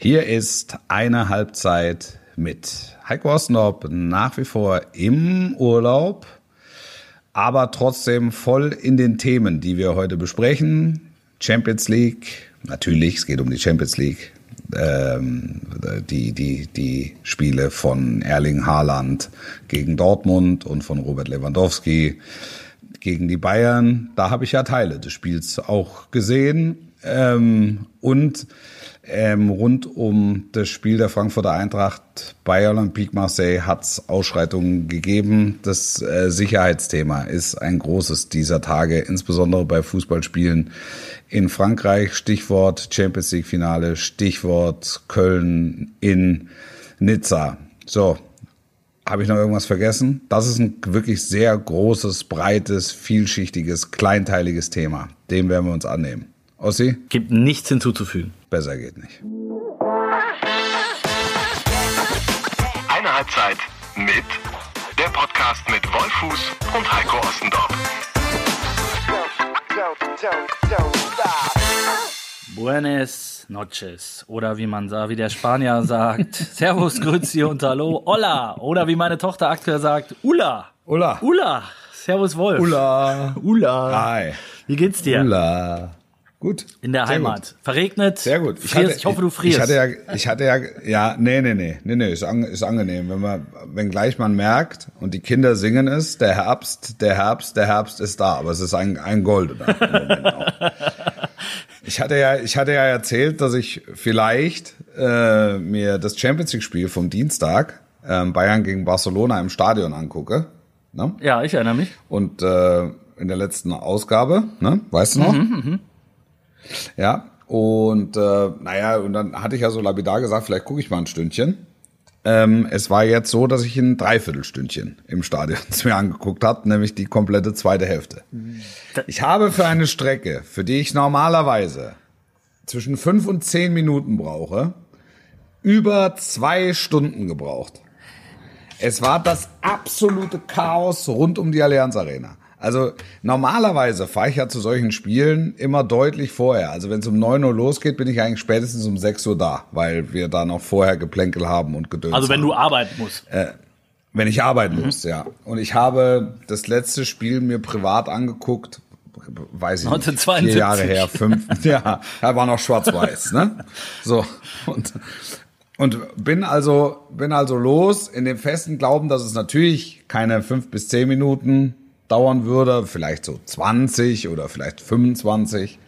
Hier ist eine Halbzeit mit Heiko Osnop nach wie vor im Urlaub, aber trotzdem voll in den Themen, die wir heute besprechen. Champions League, natürlich, es geht um die Champions League. Ähm, die, die, die Spiele von Erling Haaland gegen Dortmund und von Robert Lewandowski gegen die Bayern. Da habe ich ja Teile des Spiels auch gesehen. Ähm, und ähm, rund um das Spiel der Frankfurter Eintracht bei Olympique Marseille hat es Ausschreitungen gegeben. Das äh, Sicherheitsthema ist ein großes dieser Tage, insbesondere bei Fußballspielen in Frankreich. Stichwort Champions League Finale, Stichwort Köln in Nizza. So, habe ich noch irgendwas vergessen? Das ist ein wirklich sehr großes, breites, vielschichtiges, kleinteiliges Thema. Dem werden wir uns annehmen. Ossi? Gibt nichts hinzuzufügen. Besser geht nicht. Eine Halbzeit mit der Podcast mit Wolfuß und Heiko Ostendorf. Buenas noches. Oder wie man sagt, wie der Spanier sagt, Servus, Grüezi und Hallo, Hola. Oder wie meine Tochter aktuell sagt, Ula. Ula. Ula. Servus, Wolf. Ula. Ula. Hi. Wie geht's dir? Ula. Gut. In der Heimat. Gut. Verregnet. Sehr gut. Ich, frierst, ich hoffe, du frierst. Ich hatte ja, ich hatte ja, ja, nee, nee, nee, nee, nee, ist, an, ist angenehm. Wenn man, wenn gleich man merkt und die Kinder singen es, der Herbst, der Herbst, der Herbst ist da, aber es ist ein, ein goldener. Ich hatte ja, ich hatte ja erzählt, dass ich vielleicht äh, mir das Champions League Spiel vom Dienstag äh, Bayern gegen Barcelona im Stadion angucke. Ne? ja, ich erinnere mich. Und äh, in der letzten Ausgabe, ne, weißt du noch? Ja, und äh, naja, und dann hatte ich ja so lapidar gesagt, vielleicht gucke ich mal ein Stündchen. Ähm, es war jetzt so, dass ich ein Dreiviertelstündchen im Stadion es mir angeguckt habe, nämlich die komplette zweite Hälfte. Ich habe für eine Strecke, für die ich normalerweise zwischen fünf und zehn Minuten brauche, über zwei Stunden gebraucht. Es war das absolute Chaos rund um die Allianz Arena. Also normalerweise fahre ich ja zu solchen Spielen immer deutlich vorher. Also wenn es um 9 Uhr losgeht, bin ich eigentlich spätestens um 6 Uhr da, weil wir da noch vorher Geplänkel haben und gedöns Also wenn haben. du arbeiten musst. Wenn ich arbeiten muss, ja. Und ich habe das letzte Spiel mir privat angeguckt, weiß ich nicht, 1972. vier Jahre her, fünf, ja, da war noch schwarz-weiß, ne? So, und, und bin also, bin also los in dem festen Glauben, dass es natürlich keine fünf bis zehn Minuten dauern würde, vielleicht so 20 oder vielleicht 25.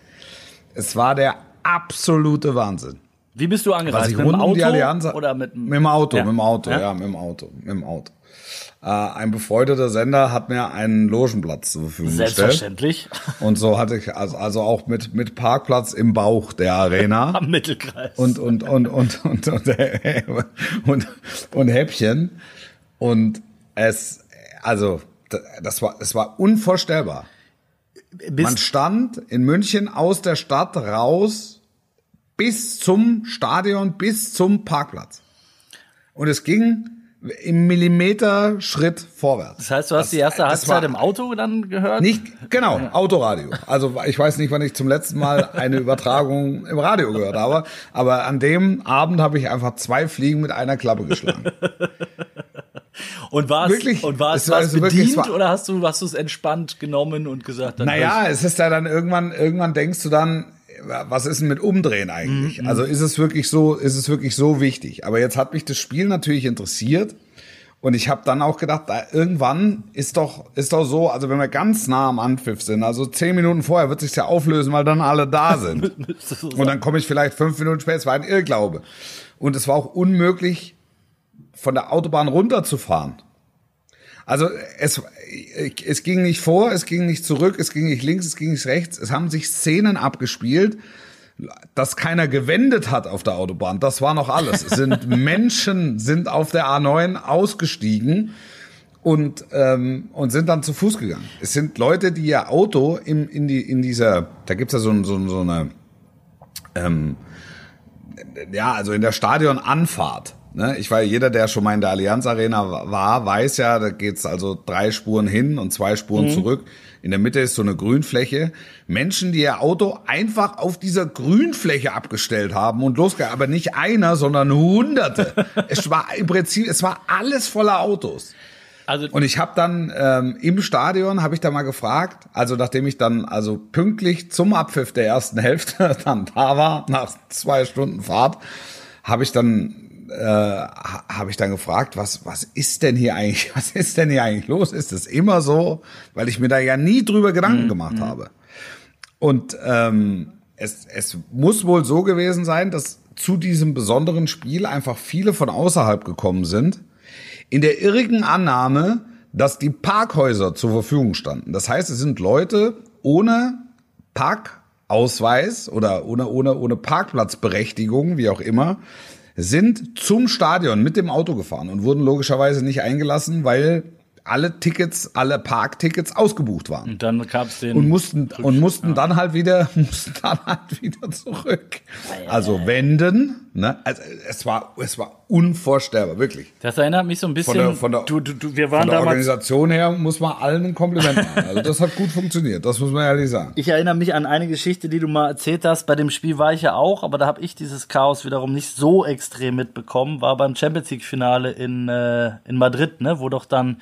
Es war der absolute Wahnsinn. Wie bist du Was angereist? ich Mit dem Auto Allianz oder mit dem mit dem Auto, Ja. mit dem Auto, Ja? ja, mit dem Auto, mit dem Auto. Äh, ein befreundeter Sender hat mir einen Logenplatz zur Verfügung gestellt. Selbstverständlich. Und so hatte ich also, also auch mit mit Parkplatz im Bauch der Arena Am Mittelkreis. und und und und und und, und, und Häppchen und es also das war es war unvorstellbar. Man bist, stand in München aus der Stadt raus bis zum Stadion, bis zum Parkplatz. Und es ging im Millimeter-Schritt vorwärts. das heißt, du hast Das- die erste Halbzeit im Auto dann gehört? Nicht, genau, Autoradio. Also ich weiß nicht, wann ich zum letzten Mal eine Übertragung im Radio gehört habe, aber an dem Abend habe ich einfach zwei Fliegen mit einer Klappe geschlagen. Und warst, Wirklich? und warst, Es war also wirklich, bedient es war- oder hast du, hast du es entspannt genommen und gesagt, dann Naja, es ist ja dann irgendwann, irgendwann denkst du dann, was ist denn mit Umdrehen eigentlich? Also ist es wirklich so, ist es wirklich so wichtig? Aber jetzt hat mich das Spiel natürlich interessiert. Und ich habe dann auch gedacht, da, irgendwann ist doch, ist doch so, also wenn wir ganz nah am Anpfiff sind, also zehn Minuten vorher wird sich's ja auflösen, weil dann alle da sind. Und dann komme ich vielleicht fünf Minuten später, es war ein Irrglaube. Und es war auch unmöglich, von der Autobahn runterzufahren. Also es, es ging nicht vor, es ging nicht zurück, es ging nicht links, es ging nicht rechts. Es haben sich Szenen abgespielt, dass keiner gewendet hat auf der Autobahn. Das war noch alles. Es sind Menschen sind auf der A9 ausgestiegen und ähm, und sind dann zu Fuß gegangen. Es sind Leute, die ihr Auto im, in die in dieser, da gibt's ja so, so, so eine ähm, ja, also in der Stadionanfahrt Ne? Ich war jeder, der schon mal in der Allianz Arena war, weiß ja, da geht's also drei Spuren hin und zwei Spuren Mhm. zurück. In der Mitte ist so eine Grünfläche. Menschen, die ihr Auto einfach auf dieser Grünfläche abgestellt haben und losgegangen, aber nicht einer, sondern Hunderte. es war im Prinzip, es war alles voller Autos. Also Und ich habe dann ähm, im Stadion habe ich da mal gefragt, also nachdem ich dann also pünktlich zum Abpfiff der ersten Hälfte dann da war nach zwei Stunden Fahrt, habe ich dann äh, ha- habe ich dann gefragt, was was ist denn hier eigentlich, was ist denn hier eigentlich los? Ist es immer so, weil ich mir da ja nie drüber Gedanken gemacht habe. Und ähm, es, es muss wohl so gewesen sein, dass zu diesem besonderen Spiel einfach viele von außerhalb gekommen sind, in der irrigen Annahme, dass die Parkhäuser zur Verfügung standen. Das heißt, es sind Leute ohne Parkausweis oder ohne, ohne, ohne Parkplatzberechtigung, wie auch immer, sind zum Stadion mit dem Auto gefahren und wurden logischerweise nicht eingelassen, weil alle Tickets, alle Parktickets ausgebucht waren und dann gab's den und mussten und mussten dann halt wieder mussten dann halt wieder zurück. Also wenden, ne? Also es war es war unvorstellbar, wirklich. Das erinnert mich so ein bisschen. Von der- von der- du, du, du, wir waren Von der damals. Organisation her muss man allen ein Kompliment machen. Also das hat gut funktioniert, das muss man ehrlich sagen. Ich erinnere mich an eine Geschichte, die du mal erzählt hast. Bei dem Spiel war ich ja auch, aber da habe ich dieses Chaos wiederum nicht so extrem mitbekommen. War beim Champions League Finale in äh, in Madrid, ne, wo doch dann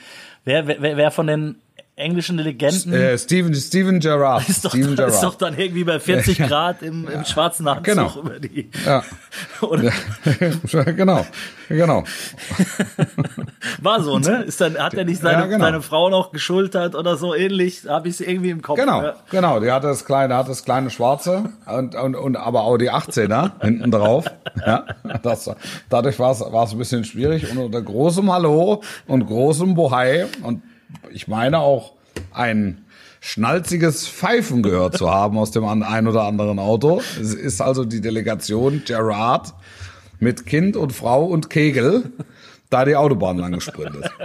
wer wer, wer von den englischen Legenden Äh, Steven Steven Gerrard, ist, doch, Steven ist doch Gerrard. dann irgendwie bei 40 Grad im, im schwarzen Anzug Genau. über die. Ja. Und genau, genau. war so, ne? Ist dann hat er nicht seine, Ja, genau. seine Frau noch geschultert oder so ähnlich? Habe ich es irgendwie im Kopf. Genau, Ja. genau. Die hatte das kleine, hat das kleine Schwarze und, und, und aber auch die 18er hinten drauf. Ja, das, dadurch war es war es ein bisschen schwierig und unter großem Hallo und großem Bohai und ich meine auch ein schnalziges Pfeifen gehört zu haben aus dem ein oder anderen Auto. Es ist also die Delegation Gerard mit Kind und Frau und Kegel da die Autobahn lang gesprintet.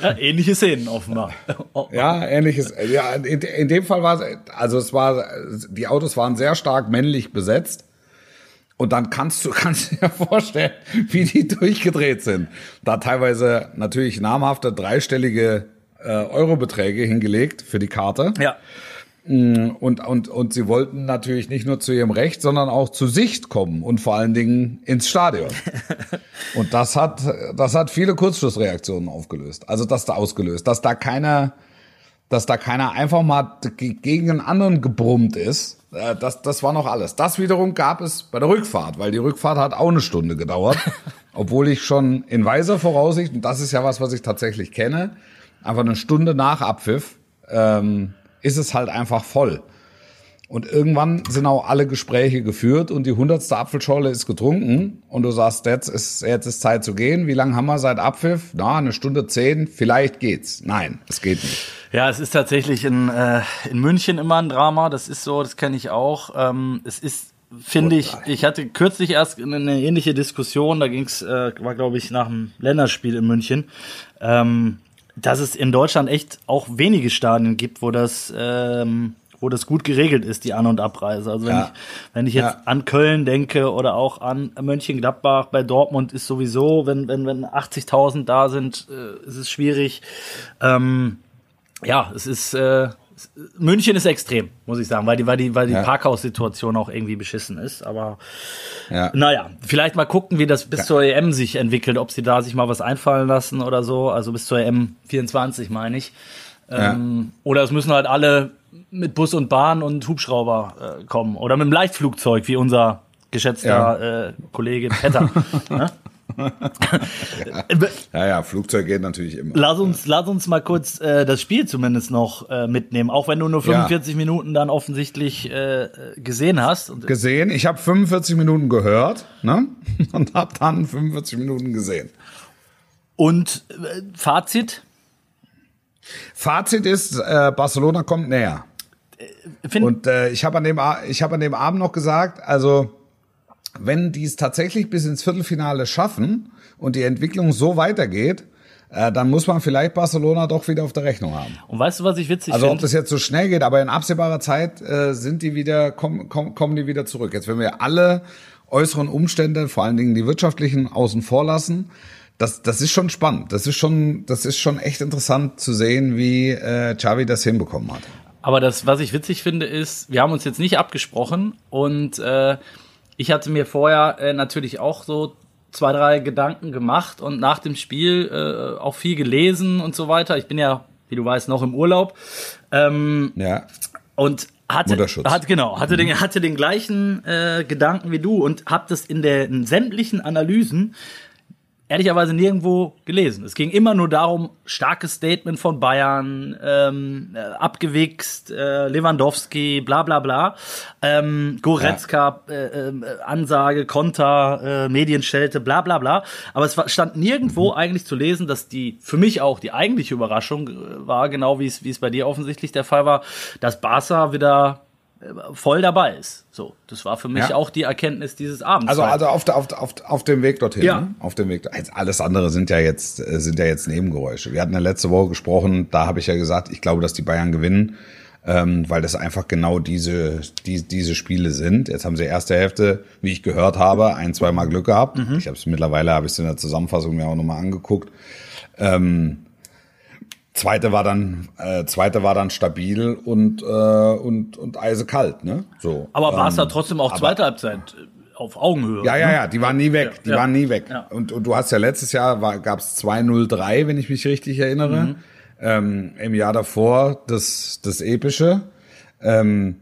Ja, ähnliche Szenen offenbar. Ja, ähnliches. Ja, in, in dem Fall war es, also es war, die Autos waren sehr stark männlich besetzt. Und dann kannst du, kannst du dir vorstellen, wie die durchgedreht sind. Da teilweise natürlich namhafte dreistellige äh, Eurobeträge hingelegt für die Karte. Ja. Und, und, und sie wollten natürlich nicht nur zu ihrem Recht, sondern auch zu Sicht kommen und vor allen Dingen ins Stadion. Und das hat, das hat viele Kurzschlussreaktionen aufgelöst. Also das da ausgelöst, dass da keiner, dass da keiner einfach mal ge- gegen einen anderen gebrummt ist. Äh, Das, das war noch alles. Das wiederum gab es bei der Rückfahrt, weil die Rückfahrt hat auch eine Stunde gedauert. Obwohl ich schon in weiser Voraussicht, und das ist ja was, was ich tatsächlich kenne, einfach eine Stunde nach Abpfiff, ähm, ist es halt einfach voll. Und irgendwann sind auch alle Gespräche geführt und die hundertste Apfelschorle ist getrunken und du sagst, jetzt ist, jetzt ist Zeit zu gehen. Wie lange haben wir seit Abpfiff? Na, eine Stunde zehn, vielleicht geht's. Nein, es geht nicht. Ja, es ist tatsächlich in, äh, in München immer ein Drama. Das ist so, das kenne ich auch. Ähm, es ist, finde ich, ich hatte kürzlich erst eine ähnliche Diskussion. Da ging's, äh, war glaube ich nach dem Länderspiel in München, ähm, dass es in Deutschland echt auch wenige Stadien gibt, wo das ähm, wo das gut geregelt ist, die An- und Abreise. Also wenn, Ja. ich, wenn ich jetzt Ja. an Köln denke oder auch an Mönchengladbach, bei Dortmund ist sowieso, wenn, wenn, wenn 80.000 da sind, äh, ist es schwierig. Ähm, ja, es ist äh, München ist extrem, muss ich sagen, weil die, weil die, weil die Ja. Parkhaussituation auch irgendwie beschissen ist. Aber Ja. naja, vielleicht mal gucken, wie das bis zur EM sich entwickelt, ob sie da sich mal was einfallen lassen oder so. Also bis zur EM 24 meine ich. Ähm, Oder es müssen halt alle mit Bus und Bahn und Hubschrauber äh, kommen. Oder mit dem Leichtflugzeug, wie unser geschätzter äh, Kollege Petter. ne? Ja, ja, Flugzeug geht natürlich immer. Lass uns, lass uns mal kurz äh, das Spiel zumindest noch äh, mitnehmen, auch wenn du nur Ja. 45 Minuten dann offensichtlich äh, gesehen hast. Gesehen, ich habe 45 Minuten gehört ne? und habe dann 45 Minuten gesehen. und äh, Fazit? Fazit ist, äh, Barcelona kommt näher. Find, Und äh, ich habe an, dem ich hab an dem Abend noch gesagt, also wenn die es tatsächlich bis ins Viertelfinale schaffen und die Entwicklung so weitergeht, äh, dann muss man vielleicht Barcelona doch wieder auf der Rechnung haben. und weißt du, was ich witzig Also ob finde? das jetzt so schnell geht, aber in absehbarer Zeit äh, sind die wieder, kommen, kommen, kommen die wieder zurück. Jetzt wenn wir alle äußeren Umstände, vor allen Dingen die wirtschaftlichen, außen vor lassen. Das, das ist schon spannend. Das ist schon, das ist schon echt interessant zu sehen, wie äh, Xavi das hinbekommen hat. Aber das, was ich witzig finde, ist, wir haben uns jetzt nicht abgesprochen und äh, ich hatte mir vorher äh, natürlich auch so zwei, drei Gedanken gemacht und nach dem Spiel äh, auch viel gelesen und so weiter. Ich bin ja, wie du weißt, noch im Urlaub. Ähm, Ja. und hatte, hat genau hatte den hatte den gleichen äh, Gedanken wie du und habe das in der in sämtlichen Analysen ehrlicherweise nirgendwo gelesen. Es ging immer nur darum, starkes Statement von Bayern, ähm, äh, abgewichst, äh, Lewandowski, bla bla bla, ähm, Goretzka, äh, äh, Ansage, Konter, äh, Medienschelte, bla bla bla. Aber es war, stand nirgendwo eigentlich zu lesen, dass die, für mich auch die eigentliche Überraschung äh, war, genau wie es wie es bei dir offensichtlich der Fall war, dass Barca wieder voll dabei ist. So, das war für mich Ja. auch die Erkenntnis dieses Abends. Also, also auf, der, auf, auf, auf dem Weg dorthin. Ja. Ne? Auf dem Weg. Also alles andere sind ja jetzt äh, sind ja jetzt Nebengeräusche. Wir hatten ja letzte Woche gesprochen. Da habe ich ja gesagt, ich glaube, dass die Bayern gewinnen, ähm, weil das einfach genau diese die, diese Spiele sind. Jetzt haben sie erste Hälfte, wie ich gehört habe, ein zweimal Glück gehabt. Ich habe es mittlerweile habe ich es in der Zusammenfassung mir auch nochmal angeguckt. Ähm, Zweite war dann, äh, zweite war dann stabil und äh, und und eisekalt, ne? So. aber Barca ähm, trotzdem auch zweite Halbzeit äh, auf Augenhöhe. ja, ja, ne? ja, die waren nie weg. Die Ja, ja. waren nie weg. Ja. Und, und du hast ja letztes Jahr war, gab's 2-0-3, wenn ich mich richtig erinnere. Mhm. Ähm, Im Jahr davor das, das Epische. Ähm,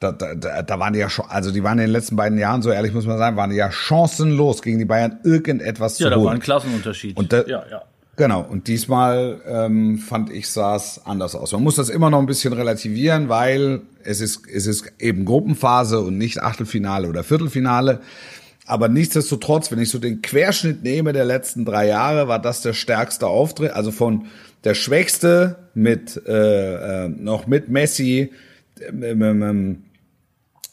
da, da, da da waren die ja schon, also die waren in den letzten beiden Jahren, so ehrlich muss man sagen, waren die ja chancenlos gegen die Bayern irgendetwas Ja, zu da holen. war ein Klassenunterschied. Und da- ja, ja. Genau, und diesmal ähm, fand ich, sah es anders aus. Man muss das immer noch ein bisschen relativieren, weil es ist, es ist eben Gruppenphase und nicht Achtelfinale oder Viertelfinale. Aber nichtsdestotrotz, wenn ich so den Querschnitt nehme der letzten drei Jahre, war das der stärkste Auftritt. Also von der schwächste mit äh, äh, noch mit Messi ähm, ähm, ähm,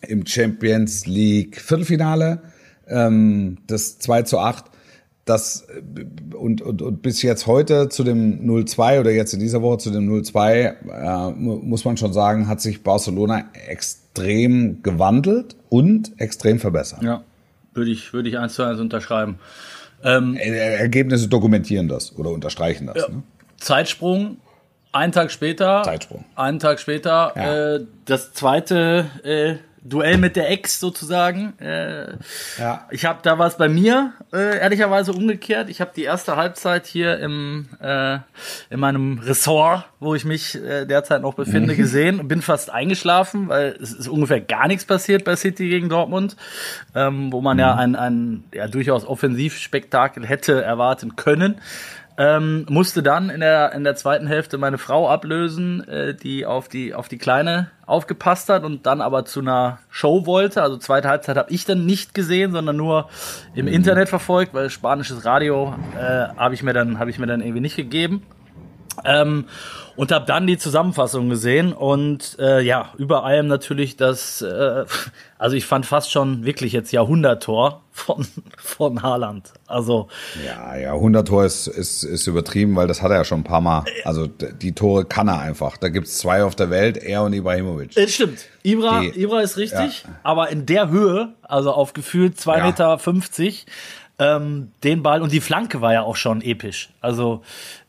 im Champions League Viertelfinale, ähm, das 2 zu 8. Das äh, und, und, und bis jetzt heute zu dem 0-2 oder jetzt in dieser Woche zu dem 0-2, äh, mu- muss man schon sagen, hat sich Barcelona extrem gewandelt und extrem verbessert. Ja, würde ich, würde ich eins zu eins unterschreiben. Ähm, Er- Ergebnisse dokumentieren das oder unterstreichen das. Ne? Zeitsprung, einen Tag später. Zeitsprung. Einen Tag später. Ja. Äh, das zweite äh, Duell mit der Ex sozusagen. Äh, Ja. Ich habe da was bei mir äh, ehrlicherweise umgekehrt. Ich habe die erste Halbzeit hier im äh, in meinem Ressort, wo ich mich äh, derzeit noch befinde, gesehen. Bin fast eingeschlafen, weil es ist ungefähr gar nichts passiert bei City gegen Dortmund, ähm, wo man ja ein, ein ja, durchaus Offensivspektakel hätte erwarten können. Ähm, musste dann in der in der zweiten Hälfte meine Frau ablösen, äh, die auf die auf die kleine aufgepasst hat und dann aber zu einer Show wollte. Also zweite Halbzeit habe ich dann nicht gesehen, sondern nur im Internet verfolgt, weil spanisches Radio äh, habe ich mir dann habe ich mir dann irgendwie nicht gegeben. Ähm, und habe dann die Zusammenfassung gesehen und äh, ja, über allem natürlich das, äh, also ich fand fast schon wirklich jetzt Jahrhunderttor von, von Haaland. Also Ja, ja, 100 Tor ist, ist, ist übertrieben, weil das hat er ja schon ein paar Mal. Also d- die Tore kann er einfach. Da gibt's zwei auf der Welt, er und Ibrahimovic. Es stimmt. Ibra, Die- Ibra ist richtig, aber in der Höhe, also auf gefühlt 2,50 Ja. Meter, 50, ähm, den Ball und die Flanke war ja auch schon episch. Also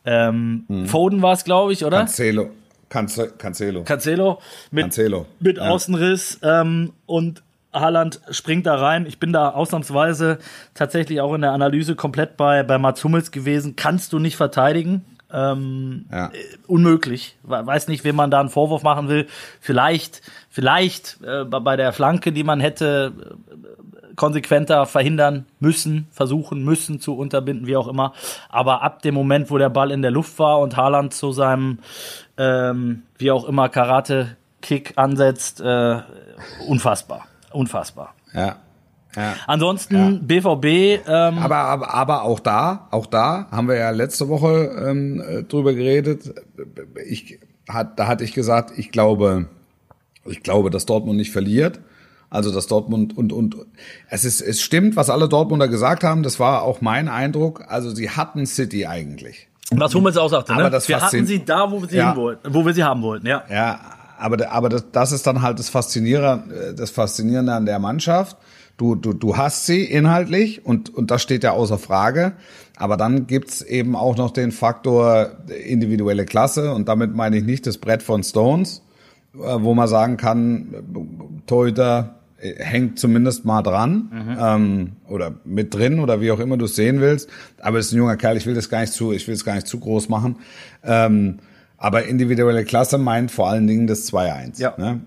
ähm, Mhm. Foden war es, glaube ich, oder? Cancelo. Cance- Cancelo. Cancelo mit, Cancelo. mit Ja. Außenriss ähm, und Haaland springt da rein. Ich bin da ausnahmsweise tatsächlich auch in der Analyse komplett bei, bei Mats Hummels gewesen. Kannst du nicht verteidigen. Ähm, Ja. unmöglich. We- Weiß nicht, wem man da einen Vorwurf machen will. Vielleicht, vielleicht äh, bei bei der Flanke, die man hätte äh, konsequenter verhindern müssen, versuchen müssen zu unterbinden, wie auch immer. Aber ab dem Moment, wo der Ball in der Luft war und Haaland zu seinem, ähm, wie auch immer, Karate-Kick ansetzt, äh, unfassbar. Unfassbar. Ja. Ja. Ansonsten BVB, ähm, Aber, aber, aber auch da, auch da haben wir ja letzte Woche ähm, äh, drüber geredet. Ich, hat, da hatte ich gesagt, ich glaube, ich glaube, dass Dortmund nicht verliert. Also dass Dortmund und und es ist es stimmt, was alle Dortmunder gesagt haben. Das war auch mein Eindruck. Also sie hatten City eigentlich. was Hummels auch sagte, Aber ne? das wir hatten sie da, wo wir sie Ja. wollten, wo wir sie haben wollten, ja. Ja, aber, aber das, das ist dann halt das Faszinierende, das Faszinierende an der Mannschaft. Du, du, du hast sie inhaltlich und, und das steht ja außer Frage. Aber dann gibt's eben auch noch den Faktor individuelle Klasse und damit meine ich nicht das Brett von Stones, äh, wo man sagen kann, Torhüter äh, hängt zumindest mal dran mhm. ähm, oder mit drin oder wie auch immer du es sehen willst. Aber es ist ein junger Kerl, ich will das gar nicht zu, ich will es gar nicht zu groß machen. Ähm, aber individuelle Klasse meint vor allen Dingen das 2-1. Ja. Ne?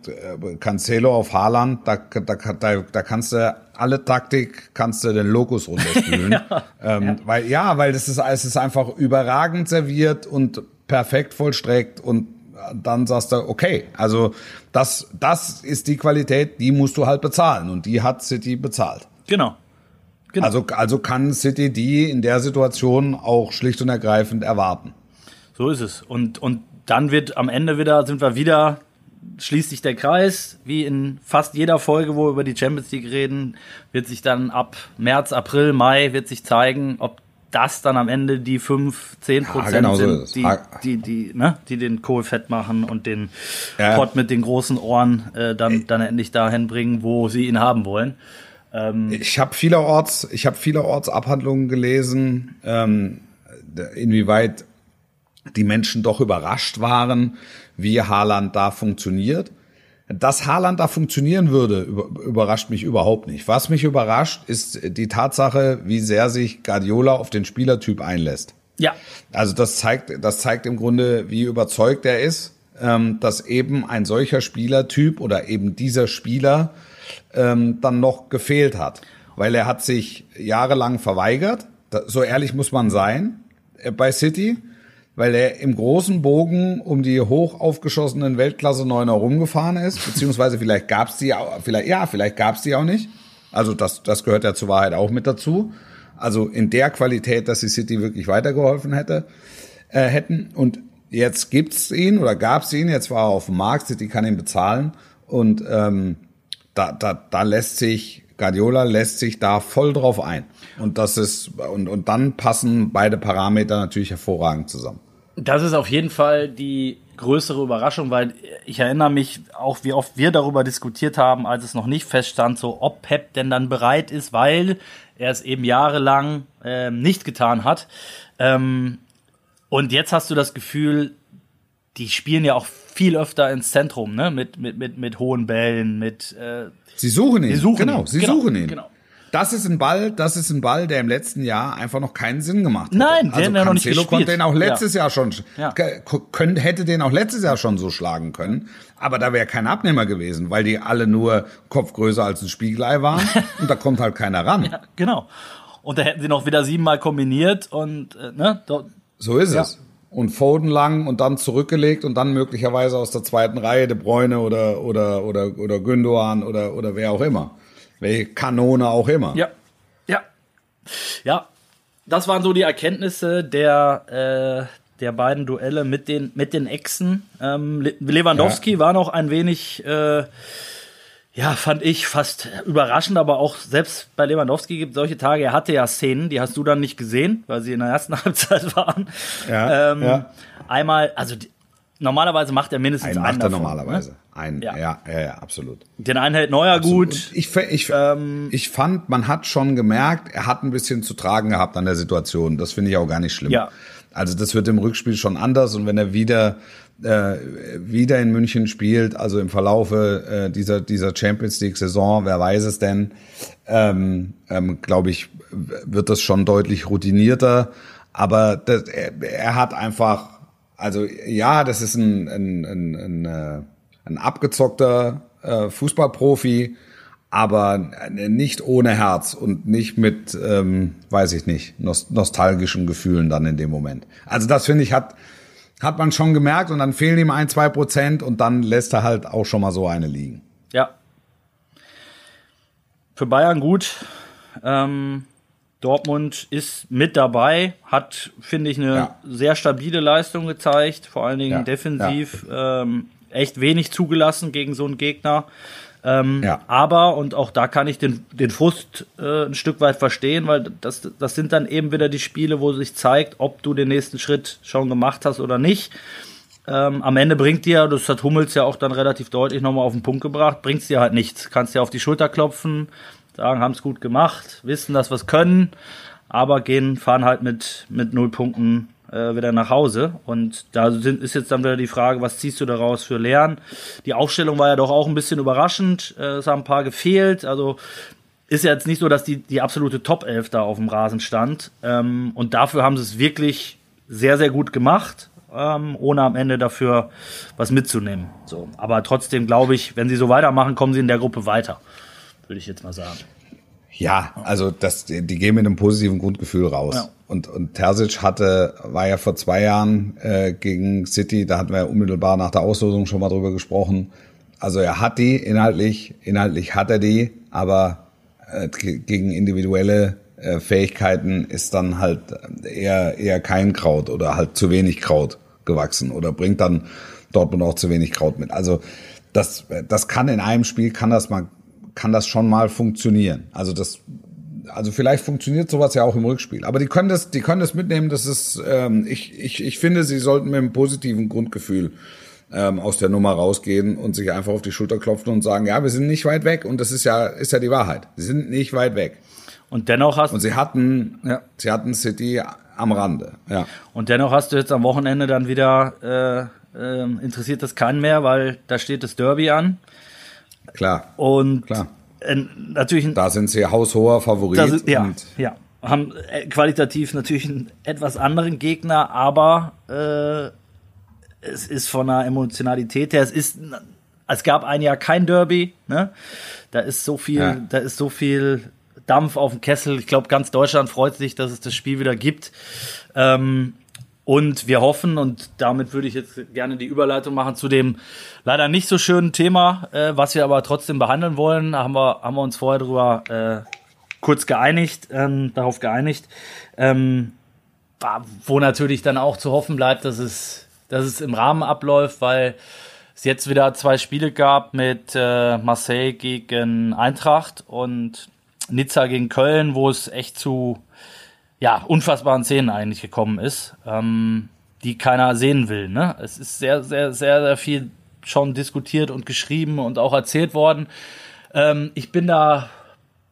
Cancelo auf Haaland, da, da, da, da kannst du alle Taktik, kannst du den Lokus runterspülen. ja. Ähm, ja. Weil, ja, weil das ist, es ist einfach überragend serviert und perfekt vollstreckt und dann sagst du, okay, also das, das ist die Qualität, die musst du halt bezahlen und die hat City bezahlt. Genau. genau. Also, also kann City die in der Situation auch schlicht und ergreifend erwarten. So ist es. Und, und dann wird am Ende wieder, sind wir wieder, schließt sich der Kreis, wie in fast jeder Folge, wo wir über die Champions League reden, wird sich dann ab März, April, Mai wird sich zeigen, ob das dann am Ende die 5, 10 Prozent ja, genau sind, so die, die, die, ne, die den Kohl fett machen und den ja. Pott mit den großen Ohren äh, dann, dann endlich dahin bringen, wo sie ihn haben wollen. Ähm, ich habe vielerorts, ich habe vielerorts Abhandlungen gelesen, ähm, inwieweit die Menschen doch überrascht waren, wie Haaland da funktioniert. Dass Haaland da funktionieren würde, überrascht mich überhaupt nicht. Was mich überrascht, ist die Tatsache, wie sehr sich Guardiola auf den Spielertyp einlässt. Ja. Also das zeigt, das zeigt im Grunde, wie überzeugt er ist, ähm, dass eben ein solcher Spielertyp oder eben dieser Spieler ähm, dann noch gefehlt hat. Weil er hat sich jahrelang verweigert. So ehrlich muss man sein äh, bei City weil er im großen Bogen um die hoch aufgeschossenen Weltklasse Neuner rumgefahren ist, beziehungsweise vielleicht gab's die, vielleicht ja, vielleicht gab's die auch nicht. Also das, das gehört ja zur Wahrheit auch mit dazu. Also in der Qualität, dass die City wirklich weitergeholfen hätte, äh, hätten. Und jetzt gibt's ihn oder gab's ihn. Jetzt war er auf dem Markt, City kann ihn bezahlen und ähm, da, da, da lässt sich Guardiola lässt sich da voll drauf ein. Und das ist, und, und dann passen beide Parameter natürlich hervorragend zusammen. Das ist auf jeden Fall die größere Überraschung, weil ich erinnere mich auch, wie oft wir darüber diskutiert haben, als es noch nicht feststand, so ob Pep denn dann bereit ist, weil er es eben jahrelang ähm, nicht getan hat. Ähm, und jetzt hast du das Gefühl, die spielen ja auch viel öfter ins Zentrum, ne? Mit, mit, mit, mit hohen Bällen, mit äh, Sie suchen ihn. Sie suchen genau, ihn. sie genau, suchen ihn. Genau. Das ist ein Ball, das ist ein Ball, der im letzten Jahr einfach noch keinen Sinn gemacht hat. Nein, der also hat noch nicht gespielt. konnte den auch letztes ja. Jahr schon, ja. können, hätte den auch letztes Jahr schon so schlagen können. Aber da wäre kein Abnehmer gewesen, weil die alle nur Kopf größer als ein Spiegelei waren und da kommt halt keiner ran. Ja, genau. Und da hätten sie noch wieder siebenmal kombiniert und, äh, ne? So ist es und Foden lang und dann zurückgelegt und dann möglicherweise aus der zweiten Reihe De Bräune oder oder oder oder Gündogan oder oder wer auch immer. Welche Kanone auch immer. Ja. Ja. Ja. Das waren so die Erkenntnisse der äh, der beiden Duelle mit den mit den Echsen. Ähm, Lewandowski ja. war noch ein wenig äh, ja, fand ich fast überraschend, aber auch selbst bei Lewandowski gibt es solche Tage. Er hatte ja Szenen, die hast du dann nicht gesehen, weil sie in der ersten Halbzeit waren. Ja, ähm, ja. Einmal, also die, normalerweise macht er mindestens einen, einen macht er davon, normalerweise. Ne? Einen, ja. ja, ja, ja, absolut. Den einen hält Neuer absolut. gut. Ich, ich, ähm, ich fand, man hat schon gemerkt, er hat ein bisschen zu tragen gehabt an der Situation. Das finde ich auch gar nicht schlimm. Ja. Also das wird im Rückspiel schon anders und wenn er wieder äh, wieder in München spielt, also im Verlaufe äh, dieser, dieser Champions League-Saison, wer weiß es denn, ähm, ähm, glaube ich, wird das schon deutlich routinierter. Aber das, er, er hat einfach, also ja, das ist ein, ein, ein, ein, äh, ein abgezockter äh, Fußballprofi, aber nicht ohne Herz und nicht mit, ähm, weiß ich nicht, nostalgischen Gefühlen dann in dem Moment. Also das finde ich hat hat man schon gemerkt und dann fehlen ihm ein, zwei Prozent und dann lässt er halt auch schon mal so eine liegen. Ja. Für Bayern gut. Ähm, Dortmund ist mit dabei, hat, finde ich, eine ja. sehr stabile Leistung gezeigt, vor allen Dingen ja. defensiv ja. Ähm, echt wenig zugelassen gegen so einen Gegner. Ähm, ja. Aber, und auch da kann ich den, den Frust äh, ein Stück weit verstehen, weil das, das sind dann eben wieder die Spiele, wo sich zeigt, ob du den nächsten Schritt schon gemacht hast oder nicht. Ähm, am Ende bringt dir, das hat Hummels ja auch dann relativ deutlich nochmal auf den Punkt gebracht, bringt dir halt nichts. Kannst dir auf die Schulter klopfen, sagen, haben es gut gemacht, wissen, dass wir es können, aber gehen, fahren halt mit, mit null Punkten äh, wieder nach Hause. Und da sind, ist jetzt dann wieder die Frage, was ziehst du daraus für Lernen? Die Aufstellung war ja doch auch ein bisschen überraschend. Äh, es haben ein paar gefehlt. Also ist ja jetzt nicht so, dass die, die absolute Top 11 da auf dem Rasen stand. Ähm, und dafür haben sie es wirklich sehr, sehr gut gemacht. Ähm, ohne am Ende dafür was mitzunehmen. So, aber trotzdem glaube ich, wenn sie so weitermachen, kommen sie in der Gruppe weiter, würde ich jetzt mal sagen. Ja, also das, die gehen mit einem positiven Grundgefühl raus. Ja. Und, und Terzic hatte, war ja vor zwei Jahren äh, gegen City, da hatten wir ja unmittelbar nach der Auslosung schon mal drüber gesprochen. Also er hat die inhaltlich, inhaltlich hat er die, aber äh, gegen individuelle äh, Fähigkeiten ist dann halt eher, eher kein Kraut oder halt zu wenig Kraut gewachsen oder bringt dann Dortmund auch zu wenig Kraut mit. Also das, das kann in einem Spiel, kann das mal, kann das schon mal funktionieren. Also das also vielleicht funktioniert sowas ja auch im Rückspiel. Aber die können das, die können das mitnehmen. Das ist, ähm, ich, ich, ich finde, sie sollten mit einem positiven Grundgefühl ähm, aus der Nummer rausgehen und sich einfach auf die Schulter klopfen und sagen, ja, wir sind nicht weit weg. Und das ist ja, ist ja die Wahrheit. Sie sind nicht weit weg. Und dennoch hast und sie hatten, ja. sie hatten City am Rande. Ja. Und dennoch hast du jetzt am Wochenende dann wieder äh, äh, interessiert das keinen mehr, weil da steht das Derby an. Klar. Und Klar natürlich. Da sind sie haushoher Favorit. Ist, ja, ja. Haben äh, qualitativ natürlich einen etwas anderen Gegner, aber äh, es ist von der Emotionalität her, es ist, es gab ein Jahr kein Derby, ne? Da ist so viel, ja. da ist so viel Dampf auf dem Kessel. Ich glaube, ganz Deutschland freut sich, dass es das Spiel wieder gibt. Ähm, und wir hoffen, und damit würde ich jetzt gerne die Überleitung machen zu dem leider nicht so schönen Thema, äh, was wir aber trotzdem behandeln wollen. Da haben wir, haben wir uns vorher drüber äh, kurz geeinigt, ähm, darauf geeinigt. Ähm, wo natürlich dann auch zu hoffen bleibt, dass es, dass es im Rahmen abläuft, weil es jetzt wieder zwei Spiele gab mit äh, Marseille gegen Eintracht und Nizza gegen Köln, wo es echt zu ja, unfassbaren Szenen eigentlich gekommen ist, ähm, die keiner sehen will. Ne? Es ist sehr, sehr, sehr, sehr viel schon diskutiert und geschrieben und auch erzählt worden. Ähm, ich bin da,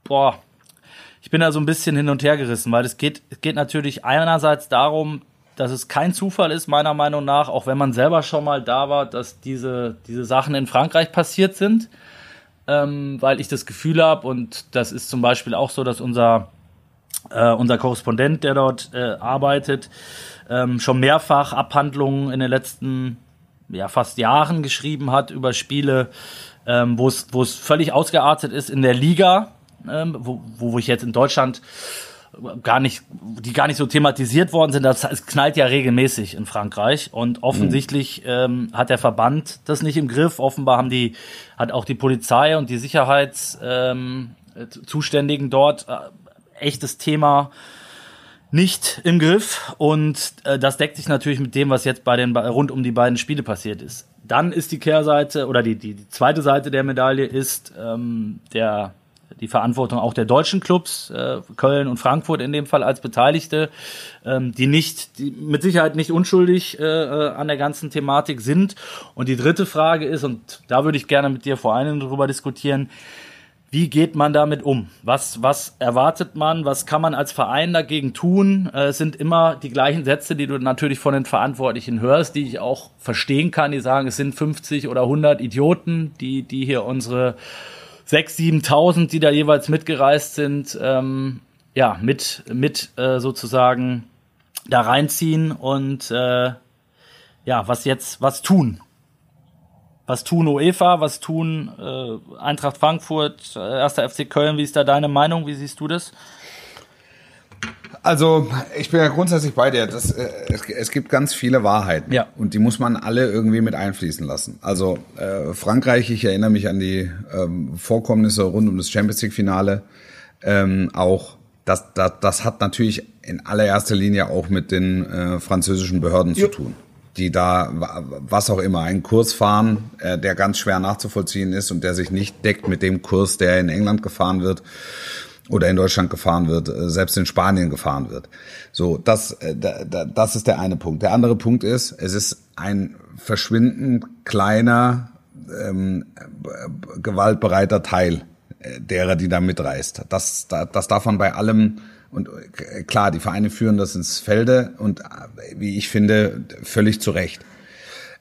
boah, ich bin da so ein bisschen hin und her gerissen, weil es geht, es geht natürlich einerseits darum, dass es kein Zufall ist, meiner Meinung nach, auch wenn man selber schon mal da war, dass diese, diese Sachen in Frankreich passiert sind, ähm, weil ich das Gefühl habe, und das ist zum Beispiel auch so, dass unser äh, unser Korrespondent, der dort äh, arbeitet, ähm, schon mehrfach Abhandlungen in den letzten ja, fast Jahren geschrieben hat über Spiele, ähm, wo es völlig ausgeartet ist in der Liga, ähm, wo, wo ich jetzt in Deutschland gar nicht, die gar nicht so thematisiert worden sind. Das, es knallt ja regelmäßig in Frankreich und offensichtlich mhm. ähm, hat der Verband das nicht im Griff. Offenbar haben die, hat auch die Polizei und die Sicherheitszuständigen ähm, dort äh, echtes Thema nicht im Griff und äh, das deckt sich natürlich mit dem, was jetzt bei den rund um die beiden Spiele passiert ist. Dann ist die Kehrseite oder die, die, die zweite Seite der Medaille ist ähm, der die Verantwortung auch der deutschen Clubs, äh, Köln und Frankfurt in dem Fall als Beteiligte, ähm, die nicht, die mit Sicherheit nicht unschuldig äh, äh an der ganzen Thematik sind. Und die dritte Frage ist, und da würde ich gerne mit dir vor allem darüber diskutieren, wie geht man damit um? Was, was erwartet man? Was kann man als Verein dagegen tun? Äh, es sind immer die gleichen Sätze, die du natürlich von den Verantwortlichen hörst, die ich auch verstehen kann. Die sagen, es sind 50 oder 100 Idioten, die, die hier unsere 6.000, 7.000, die da jeweils mitgereist sind, ähm, ja, mit, mit äh, sozusagen da reinziehen und äh, ja, was jetzt, was tun? Was tun UEFA, was tun äh, Eintracht Frankfurt, äh, erster FC Köln? Wie ist da deine Meinung? Wie siehst du das? Also, ich bin ja grundsätzlich bei dir. Das, äh, es, es, gibt ganz viele Wahrheiten. Ja. Und die muss man alle irgendwie mit einfließen lassen. Also, äh, Frankreich, ich erinnere mich an die ähm, Vorkommnisse rund um das Champions League-Finale. Ähm, auch das, das, das hat natürlich in allererster Linie auch mit den äh, französischen Behörden ja. zu tun die da was auch immer einen Kurs fahren, äh, der ganz schwer nachzuvollziehen ist und der sich nicht deckt mit dem Kurs, der in England gefahren wird oder in Deutschland gefahren wird, äh, selbst in Spanien gefahren wird. So, das, äh, das ist der eine Punkt. Der andere Punkt ist, es ist ein verschwindend kleiner, ähm, gewaltbereiter Teil äh, derer, die da mitreist. Das, das darf man bei allem und äh, klar, die Vereine führen das ins Felde und wie ich finde, völlig zu Recht.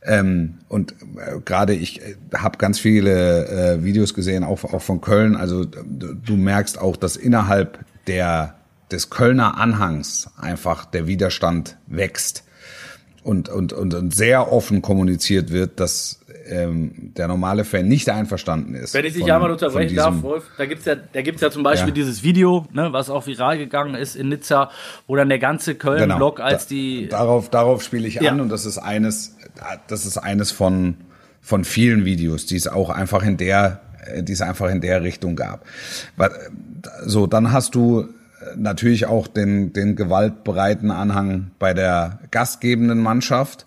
Ähm, und äh, gerade ich äh, habe ganz viele äh, Videos gesehen, auch, auch von Köln. Also du, du merkst auch, dass innerhalb der des Kölner Anhangs einfach der Widerstand wächst und, und, und, und sehr offen kommuniziert wird, dass ähm, der normale Fan nicht einverstanden ist. Wenn ich dich einmal unterbrechen darf, Wolf, da gibt's ja, da gibt's ja zum Beispiel ja. dieses Video, ne, was auch viral gegangen ist in Nizza, wo dann der ganze Köln-Block genau. als da, die. Darauf, darauf spiele ich ja. an und das ist eines, das ist eines von, von vielen Videos, die es auch einfach in der, die es einfach in der Richtung gab. So, dann hast du natürlich auch den, den gewaltbereiten Anhang bei der gastgebenden Mannschaft.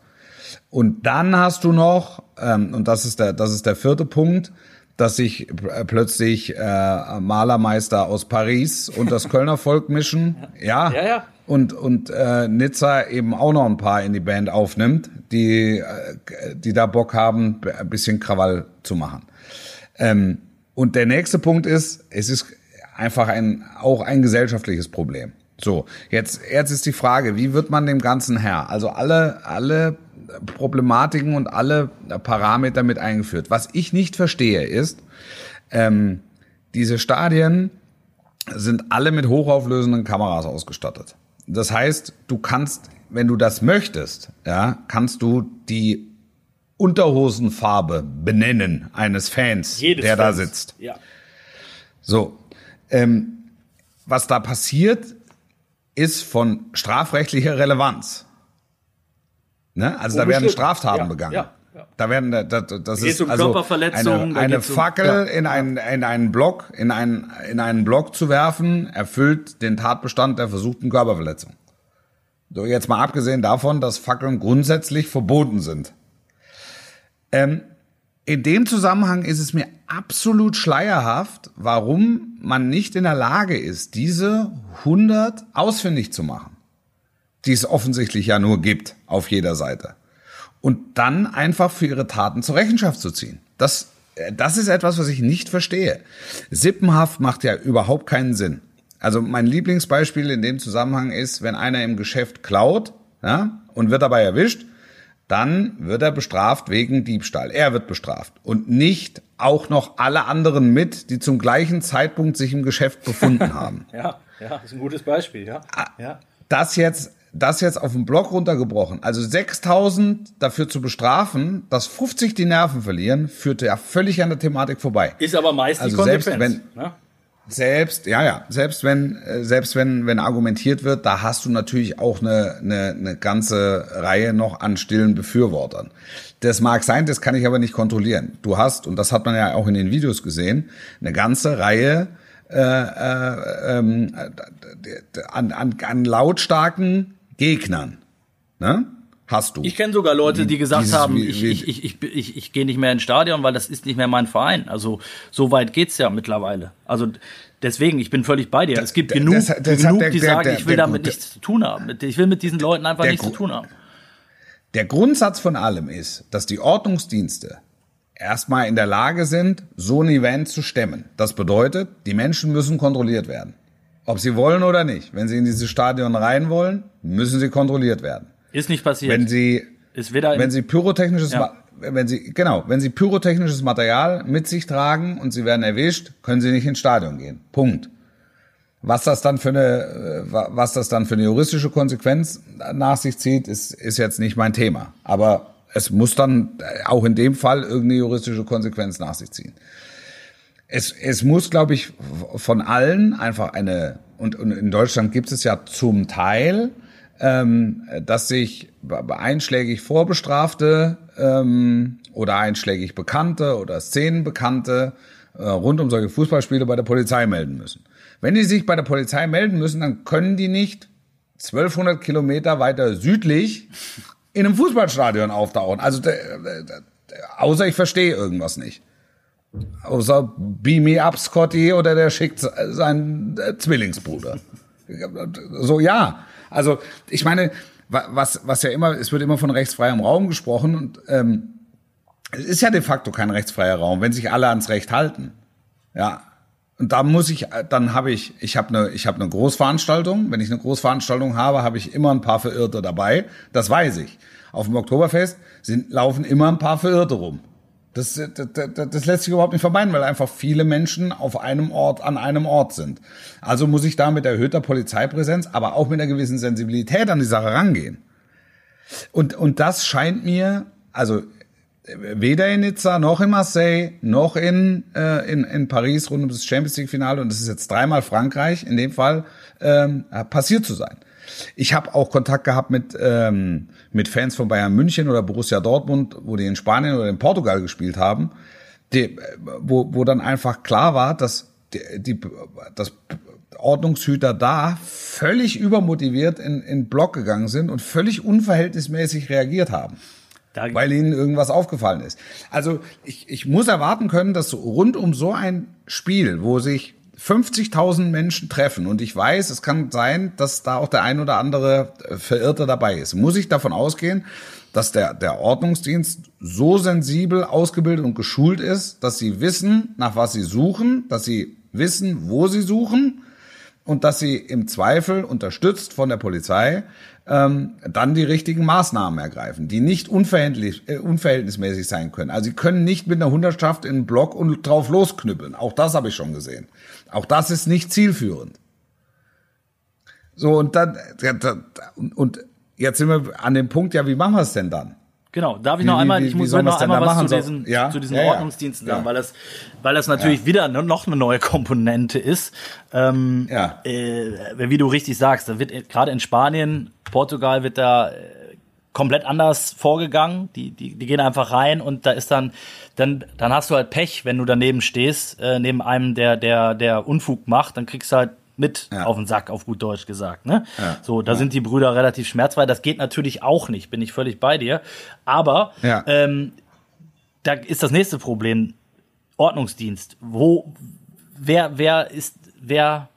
Und dann hast du noch, ähm, und das ist der, das ist der vierte Punkt, dass sich plötzlich äh, Malermeister aus Paris und das Kölner Volk mischen. Ja. ja, ja. Und, und äh, Nizza eben auch noch ein paar in die Band aufnimmt, die, äh, die da Bock haben, ein bisschen Krawall zu machen. Ähm, und der nächste Punkt ist, es ist einfach ein, auch ein gesellschaftliches Problem. So, jetzt, jetzt ist die Frage, wie wird man dem Ganzen Herr? Also alle, alle Problematiken und alle Parameter mit eingeführt. Was ich nicht verstehe ist, ähm, diese Stadien sind alle mit hochauflösenden Kameras ausgestattet. Das heißt, du kannst, wenn du das möchtest, ja, kannst du die Unterhosenfarbe benennen eines Fans, Jedes der Fans. da sitzt. Ja. So, ähm, was da passiert, ist von strafrechtlicher Relevanz. Ne? Also da werden Straftaten ja, begangen. Ja, ja. Da werden das, das ist um also eine, eine Fackel um, in einen in einen Block in einen in einen Block zu werfen erfüllt den Tatbestand der versuchten Körperverletzung. So jetzt mal abgesehen davon, dass Fackeln grundsätzlich verboten sind. Ähm, in dem Zusammenhang ist es mir absolut schleierhaft, warum man nicht in der Lage ist, diese 100 ausfindig zu machen, die es offensichtlich ja nur gibt auf jeder Seite. Und dann einfach für ihre Taten zur Rechenschaft zu ziehen. Das, äh, das ist etwas, was ich nicht verstehe. Sippenhaft macht ja überhaupt keinen Sinn. Also mein Lieblingsbeispiel in dem Zusammenhang ist, wenn einer im Geschäft klaut ja, und wird dabei erwischt, dann wird er bestraft wegen Diebstahl. Er wird bestraft und nicht auch noch alle anderen mit, die zum gleichen Zeitpunkt sich im Geschäft befunden haben. ja, ja, das ist ein gutes Beispiel, ja. Ah, ja. Das jetzt, das jetzt auf den Block runtergebrochen. Also 6000 dafür zu bestrafen, dass 50 die Nerven verlieren, führt ja völlig an der Thematik vorbei. Ist aber meist also die Konsequenz. Selbst wenn, ne? Selbst, ja, ja, selbst wenn, äh, selbst wenn, wenn argumentiert wird, da hast du natürlich auch eine, eine, eine ganze Reihe noch an stillen Befürwortern. Das mag sein, das kann ich aber nicht kontrollieren. Du hast, und das hat man ja auch in den Videos gesehen, eine ganze Reihe äh, äh, ähm, an, an, an lautstarken Gegnern. Ne? Hast du. Ich kenne sogar Leute, die gesagt Dieses, haben, ich, ich, ich, ich, ich, ich gehe nicht mehr ins Stadion, weil das ist nicht mehr mein Verein. Also so weit geht's ja mittlerweile. Also deswegen, ich bin völlig bei dir. Es gibt genug, das, das genug der, die der, sagen, der, ich will damit nichts zu tun haben. Ich will mit diesen Leuten einfach nichts zu tun haben. Der Grundsatz von allem ist, dass die Ordnungsdienste erstmal in der Lage sind, so ein Event zu stemmen. Das bedeutet, die Menschen müssen kontrolliert werden. Ob sie wollen oder nicht. Wenn sie in dieses Stadion rein wollen, müssen sie kontrolliert werden. Ist nicht passiert. Wenn sie, ist weder wenn sie pyrotechnisches, ja. wenn sie, genau, wenn sie pyrotechnisches Material mit sich tragen und sie werden erwischt, können sie nicht ins Stadion gehen. Punkt. Was das dann für eine, äh, was das dann für eine juristische Konsequenz nach sich zieht, ist, ist jetzt nicht mein Thema. Aber es muss dann auch in dem Fall irgendeine juristische Konsequenz nach sich ziehen. Es, es muss, glaube ich, von allen einfach eine, und, und in Deutschland gibt es ja zum Teil ähm, dass sich einschlägig Vorbestrafte ähm, oder einschlägig Bekannte oder Szenenbekannte äh, rund um solche Fußballspiele bei der Polizei melden müssen. Wenn die sich bei der Polizei melden müssen, dann können die nicht 1200 Kilometer weiter südlich in einem Fußballstadion auftauchen. Also außer ich verstehe irgendwas nicht. Außer Beam Me Up Scotty oder der schickt seinen äh, Zwillingsbruder. So ja, also ich meine, was, was ja immer, es wird immer von rechtsfreiem Raum gesprochen und ähm, es ist ja de facto kein rechtsfreier Raum, wenn sich alle ans Recht halten. Ja. und da muss ich, dann habe ich, ich habe eine, ich habe eine Großveranstaltung. Wenn ich eine Großveranstaltung habe, habe ich immer ein paar Verirrte dabei. Das weiß ich. Auf dem Oktoberfest sind, laufen immer ein paar Verirrte rum. Das, das, das, das lässt sich überhaupt nicht vermeiden, weil einfach viele Menschen auf einem Ort, an einem Ort sind. Also muss ich da mit erhöhter Polizeipräsenz, aber auch mit einer gewissen Sensibilität an die Sache rangehen. Und, und das scheint mir, also weder in Nizza noch in Marseille noch in, äh, in, in Paris rund um das Champions League Finale und das ist jetzt dreimal Frankreich in dem Fall ähm, passiert zu sein. Ich habe auch Kontakt gehabt mit ähm, mit Fans von Bayern München oder Borussia Dortmund, wo die in Spanien oder in Portugal gespielt haben, die, wo wo dann einfach klar war, dass die, die das Ordnungshüter da völlig übermotiviert in, in Block gegangen sind und völlig unverhältnismäßig reagiert haben. Da weil ihnen irgendwas aufgefallen ist. Also ich, ich muss erwarten können, dass rund um so ein Spiel, wo sich 50.000 Menschen treffen und ich weiß, es kann sein, dass da auch der ein oder andere äh, Verirrte dabei ist, muss ich davon ausgehen, dass der, der Ordnungsdienst so sensibel ausgebildet und geschult ist, dass sie wissen, nach was sie suchen, dass sie wissen, wo sie suchen und dass sie im Zweifel unterstützt von der Polizei ähm, dann die richtigen Maßnahmen ergreifen, die nicht äh, unverhältnismäßig sein können. Also sie können nicht mit einer Hundertschaft in einen Block und drauf losknüppeln. Auch das habe ich schon gesehen. Auch das ist nicht zielführend. So, und dann, und jetzt sind wir an dem Punkt, ja, wie machen wir es denn dann? Genau, darf ich noch wie, einmal, wie, ich muss noch einmal was zu diesen, ja? zu diesen ja, Ordnungsdiensten ja. sagen, weil das, weil das natürlich wieder noch eine neue Komponente ist. Ähm, ja. Äh, wie du richtig sagst, da wird gerade in Spanien, Portugal wird da äh, komplett anders vorgegangen. Die, die, die gehen einfach rein und da ist dann, dann, dann hast du halt Pech, wenn du daneben stehst, äh, neben einem, der, der, der Unfug macht, dann kriegst du halt mit ja. auf den Sack, auf gut Deutsch gesagt. Ne? Ja. So, da ja. sind die Brüder relativ schmerzfrei. Das geht natürlich auch nicht, bin ich völlig bei dir. Aber ähm, da ist das nächste Problem Ordnungsdienst. Wo, wer, wer ist, wer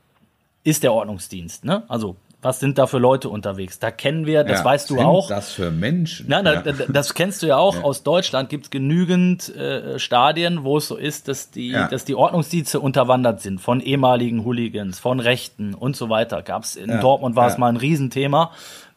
ist der Ordnungsdienst? Ne? Also was sind da für Leute unterwegs? Da kennen wir, das ja, weißt du auch. Das für Menschen. Na, ja. das kennst du ja auch. Ja. Aus Deutschland gibt es genügend äh, Stadien, wo es so ist, dass die, dass die Ordnungsdienste unterwandert sind von ehemaligen Hooligans, von Rechten und so weiter. Gab's in Dortmund war es mal ein Riesenthema.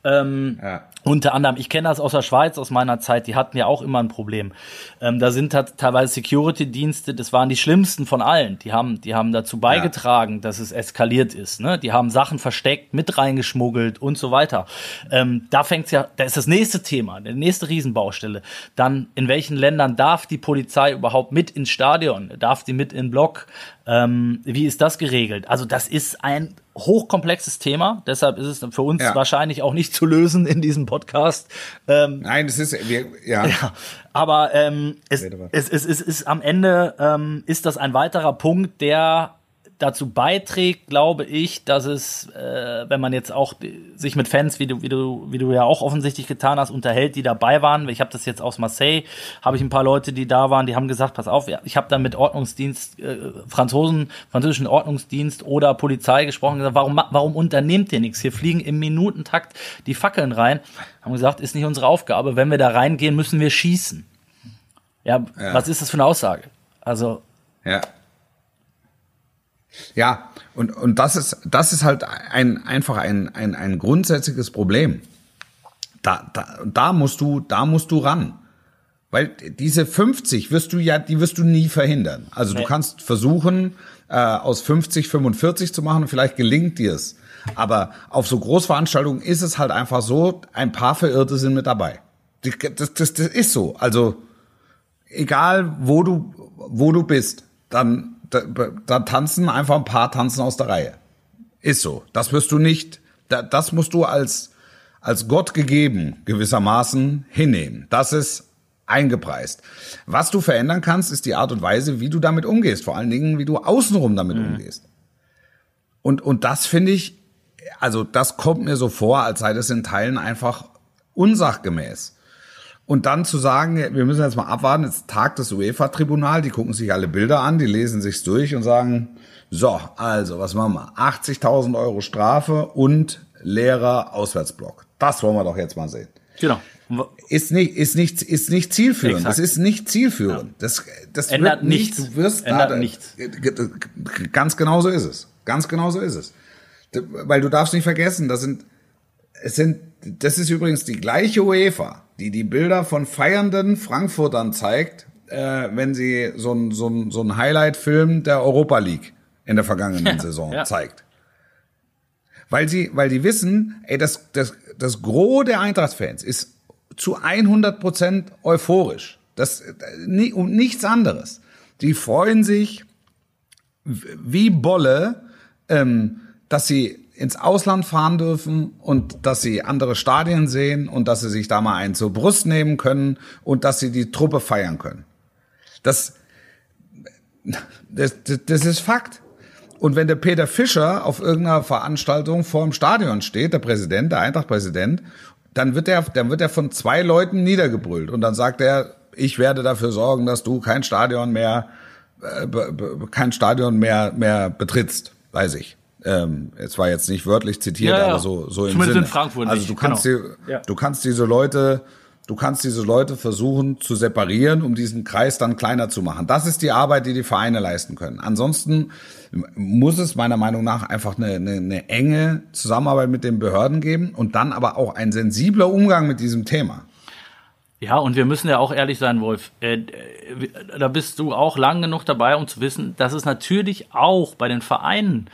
Ähm, ja. Unter anderem, ich kenne das aus der Schweiz, aus meiner Zeit, die hatten ja auch immer ein Problem. Ähm, da sind halt teilweise Security-Dienste, das waren die schlimmsten von allen. Die haben, die haben dazu beigetragen, ja. dass es eskaliert ist. Ne? Die haben Sachen versteckt, mit reingeschmuggelt und so weiter. Ähm, da fängt's ja, da ist das nächste Thema, die nächste Riesenbaustelle. Dann, in welchen Ländern darf die Polizei überhaupt mit ins Stadion? Darf die mit in Block? Ähm, wie ist das geregelt? Also das ist ein hochkomplexes Thema, deshalb ist es für uns ja. wahrscheinlich auch nicht zu lösen in diesem Podcast. Ähm, Nein, es ist wir, ja. ja. Aber ähm, es, es, es, es ist am Ende ähm, ist das ein weiterer Punkt, der dazu beiträgt, glaube ich, dass es, äh, wenn man jetzt auch sich mit Fans, wie du, wie du, wie du ja auch offensichtlich getan hast, unterhält, die dabei waren. Ich habe das jetzt aus Marseille, habe ich ein paar Leute, die da waren, die haben gesagt, pass auf, ich habe da mit Ordnungsdienst, äh, Franzosen, französischen Ordnungsdienst oder Polizei gesprochen, gesagt, warum, warum unternehmt ihr nichts? Hier fliegen im Minutentakt die Fackeln rein. Haben gesagt, ist nicht unsere Aufgabe. Wenn wir da reingehen, müssen wir schießen. Ja, ja. was ist das für eine Aussage? Also. Ja. Ja, und, und das ist, das ist halt ein, einfach ein, ein, ein grundsätzliches Problem. Da, da, da musst du, da musst du ran. Weil diese 50 wirst du ja, die wirst du nie verhindern. Also du kannst versuchen, äh, aus 50 45 zu machen vielleicht gelingt dir es. Aber auf so Großveranstaltungen ist es halt einfach so, ein paar Verirrte sind mit dabei. Das, das, das ist so. Also egal wo du, wo du bist, dann da, da tanzen einfach ein paar tanzen aus der Reihe. Ist so. Das wirst du nicht, da, das musst du als, als Gott gegeben gewissermaßen hinnehmen. Das ist eingepreist. Was du verändern kannst, ist die Art und Weise, wie du damit umgehst. Vor allen Dingen, wie du außenrum damit mhm. umgehst. Und, und das finde ich, also das kommt mir so vor, als sei das in Teilen einfach unsachgemäß. Und dann zu sagen, wir müssen jetzt mal abwarten, jetzt tagt das UEFA-Tribunal, die gucken sich alle Bilder an, die lesen sich's durch und sagen, so, also, was machen wir? 80.000 Euro Strafe und leerer Auswärtsblock. Das wollen wir doch jetzt mal sehen. Genau. Ist nicht, ist nicht, ist nicht zielführend. Exakt. Das ist nicht zielführend. Das, das Ändert wird nicht, nichts. du wirst Ändert da, nichts. Ganz genau so ist es. Ganz genau so ist es. Weil du darfst nicht vergessen, das sind, es sind, das ist übrigens die gleiche UEFA, die die Bilder von feiernden Frankfurtern zeigt, äh, wenn sie so ein, so ein, so ein Highlight-Film der Europa League in der vergangenen Ja, Saison ja. zeigt. Weil sie, weil die wissen, ey, das, das, das Gros der Eintracht-Fans ist zu 100 Prozent euphorisch. Das, um nichts anderes. Die freuen sich wie Bolle, ähm, dass sie ins Ausland fahren dürfen und dass sie andere Stadien sehen und dass sie sich da mal einen zur Brust nehmen können und dass sie die Truppe feiern können. Das, das, das, ist Fakt. Und wenn der Peter Fischer auf irgendeiner Veranstaltung vor dem Stadion steht, der Präsident, der Eintracht-Präsident, dann wird er, dann wird er von zwei Leuten niedergebrüllt und dann sagt er, ich werde dafür sorgen, dass du kein Stadion mehr, äh, kein Stadion mehr, mehr betrittst, weiß ich. Ähm, es war jetzt nicht wörtlich zitiert, Ja, ja. aber so, so im Zumindest Sinne. in Frankfurt Also du kannst, genau. die, Ja. du kannst diese Leute, du kannst diese Leute versuchen zu separieren, um diesen Kreis dann kleiner zu machen. Das ist die Arbeit, die die Vereine leisten können. Ansonsten muss es meiner Meinung nach einfach eine, eine, eine enge Zusammenarbeit mit den Behörden geben und dann aber auch ein sensibler Umgang mit diesem Thema. Ja, und wir müssen ja auch ehrlich sein, Wolf. Äh, äh, da bist du auch lang genug dabei, um zu wissen, dass es natürlich auch bei den Vereinen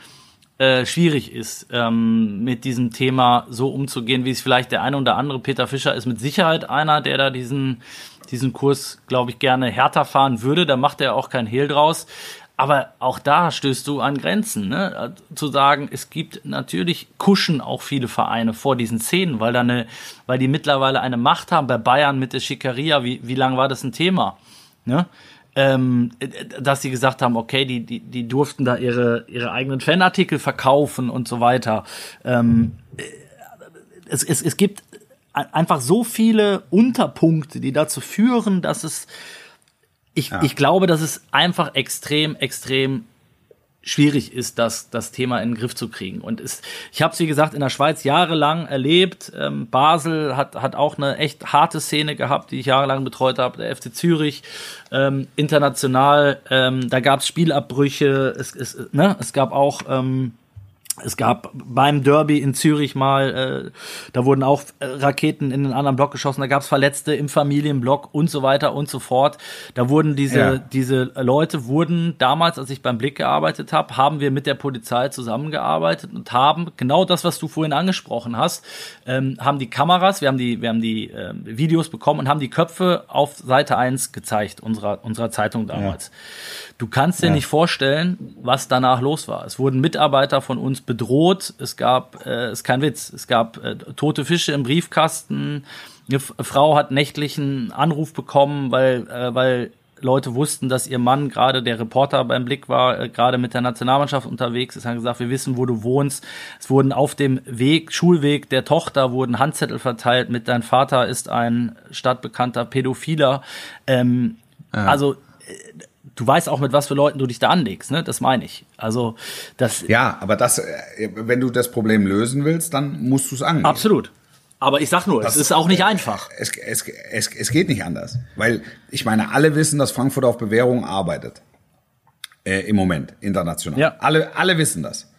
äh, schwierig ist, ähm, mit diesem Thema so umzugehen, wie es vielleicht der eine oder andere Peter Fischer ist mit Sicherheit einer, der da diesen, diesen Kurs, glaube ich, gerne härter fahren würde. Da macht er auch kein Hehl draus. Aber auch da stößt du an Grenzen, ne? Zu sagen, es gibt natürlich kuschen auch viele Vereine vor diesen Szenen, weil da eine, weil die mittlerweile eine Macht haben. Bei Bayern mit der Schickeria, wie, wie lange war das ein Thema? Ne? Ähm, dass sie gesagt haben, okay, die, die, die durften da ihre, ihre eigenen Fanartikel verkaufen und so weiter. Ähm, es, es, es gibt ein- einfach so viele Unterpunkte, die dazu führen, dass es ich, ich glaube, dass es einfach extrem, extrem schwierig ist, das, das Thema in den Griff zu kriegen. Und es, ich habe es, wie gesagt, in der Schweiz jahrelang erlebt. Ähm, Basel hat, hat auch eine echt harte Szene gehabt, die ich jahrelang betreut habe. Der FC Zürich, ähm, international, ähm, da gab es Spielabbrüche. Es, es, ne? es gab auch... Ähm, es gab beim Derby in Zürich mal, äh, da wurden auch äh, Raketen in einen anderen Block geschossen, da gab es Verletzte im Familienblock und so weiter und so fort. Da wurden diese, Ja. diese Leute wurden damals, als ich beim Blick gearbeitet habe, haben wir mit der Polizei zusammengearbeitet und haben genau das, was du vorhin angesprochen hast, ähm, haben die Kameras, wir haben die, wir haben die ähm, Videos bekommen und haben die Köpfe auf Seite 1 gezeigt, unserer, unserer Zeitung damals. Du kannst dir nicht vorstellen, was danach los war. Es wurden Mitarbeiter von uns bedroht. Es gab, äh, ist kein Witz, es gab äh, tote Fische im Briefkasten. Eine F Frau hat nächtlichen Anruf bekommen, weil, äh, weil Leute wussten, dass ihr Mann gerade der Reporter beim Blick war, äh, gerade mit der Nationalmannschaft unterwegs ist, haben gesagt, wir wissen, wo du wohnst. Es wurden auf dem Weg, Schulweg der Tochter wurden Handzettel verteilt mit dein Vater ist ein stadtbekannter Pädophiler. Ähm, Also äh, du weißt auch, mit was für Leuten du dich da anlegst, ne? Das meine ich. Also das Ja, aber das, äh, wenn du das Problem lösen willst, dann musst du es angehen. absolut. Aber ich sag nur, es ist auch nicht einfach. Es, es, es, es geht nicht anders. Weil ich meine, alle wissen, dass Frankfurt auf Bewährung arbeitet. Äh, Im Moment, international. Ja. Alle, alle wissen das.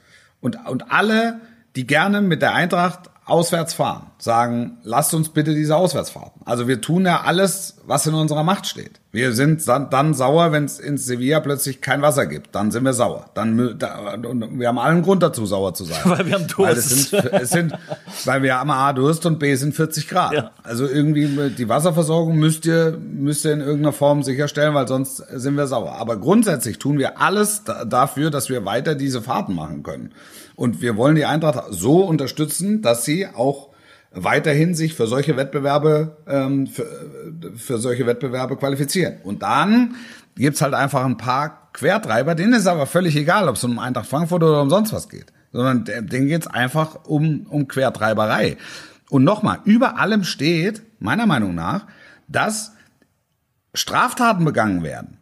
Und, und alle, die gerne mit der Eintracht auswärts fahren, sagen, lasst uns bitte diese Auswärtsfahrten. Also wir tun ja alles, was in unserer Macht steht. Wir sind dann, dann sauer, wenn es in Sevilla plötzlich kein Wasser gibt. Dann sind wir sauer. Dann, da, wir haben allen Grund dazu, sauer zu sein. Weil wir haben Durst. Weil es sind, es sind, weil wir haben A Durst und B sind 40 Grad. Ja. Also irgendwie die Wasserversorgung müsst ihr, müsst ihr in irgendeiner Form sicherstellen, weil sonst sind wir sauer. Aber grundsätzlich tun wir alles da, dafür, dass wir weiter diese Fahrten machen können. Und wir wollen die Eintracht so unterstützen, dass sie auch weiterhin sich für solche Wettbewerbe ähm, für, für solche Wettbewerbe qualifizieren. Und dann gibt's halt einfach ein paar Quertreiber, denen ist aber völlig egal, ob es um Eintracht Frankfurt oder um sonst was geht. Sondern de- denen geht's einfach um, um Quertreiberei. Und nochmal, über allem steht, meiner Meinung nach, dass Straftaten begangen werden.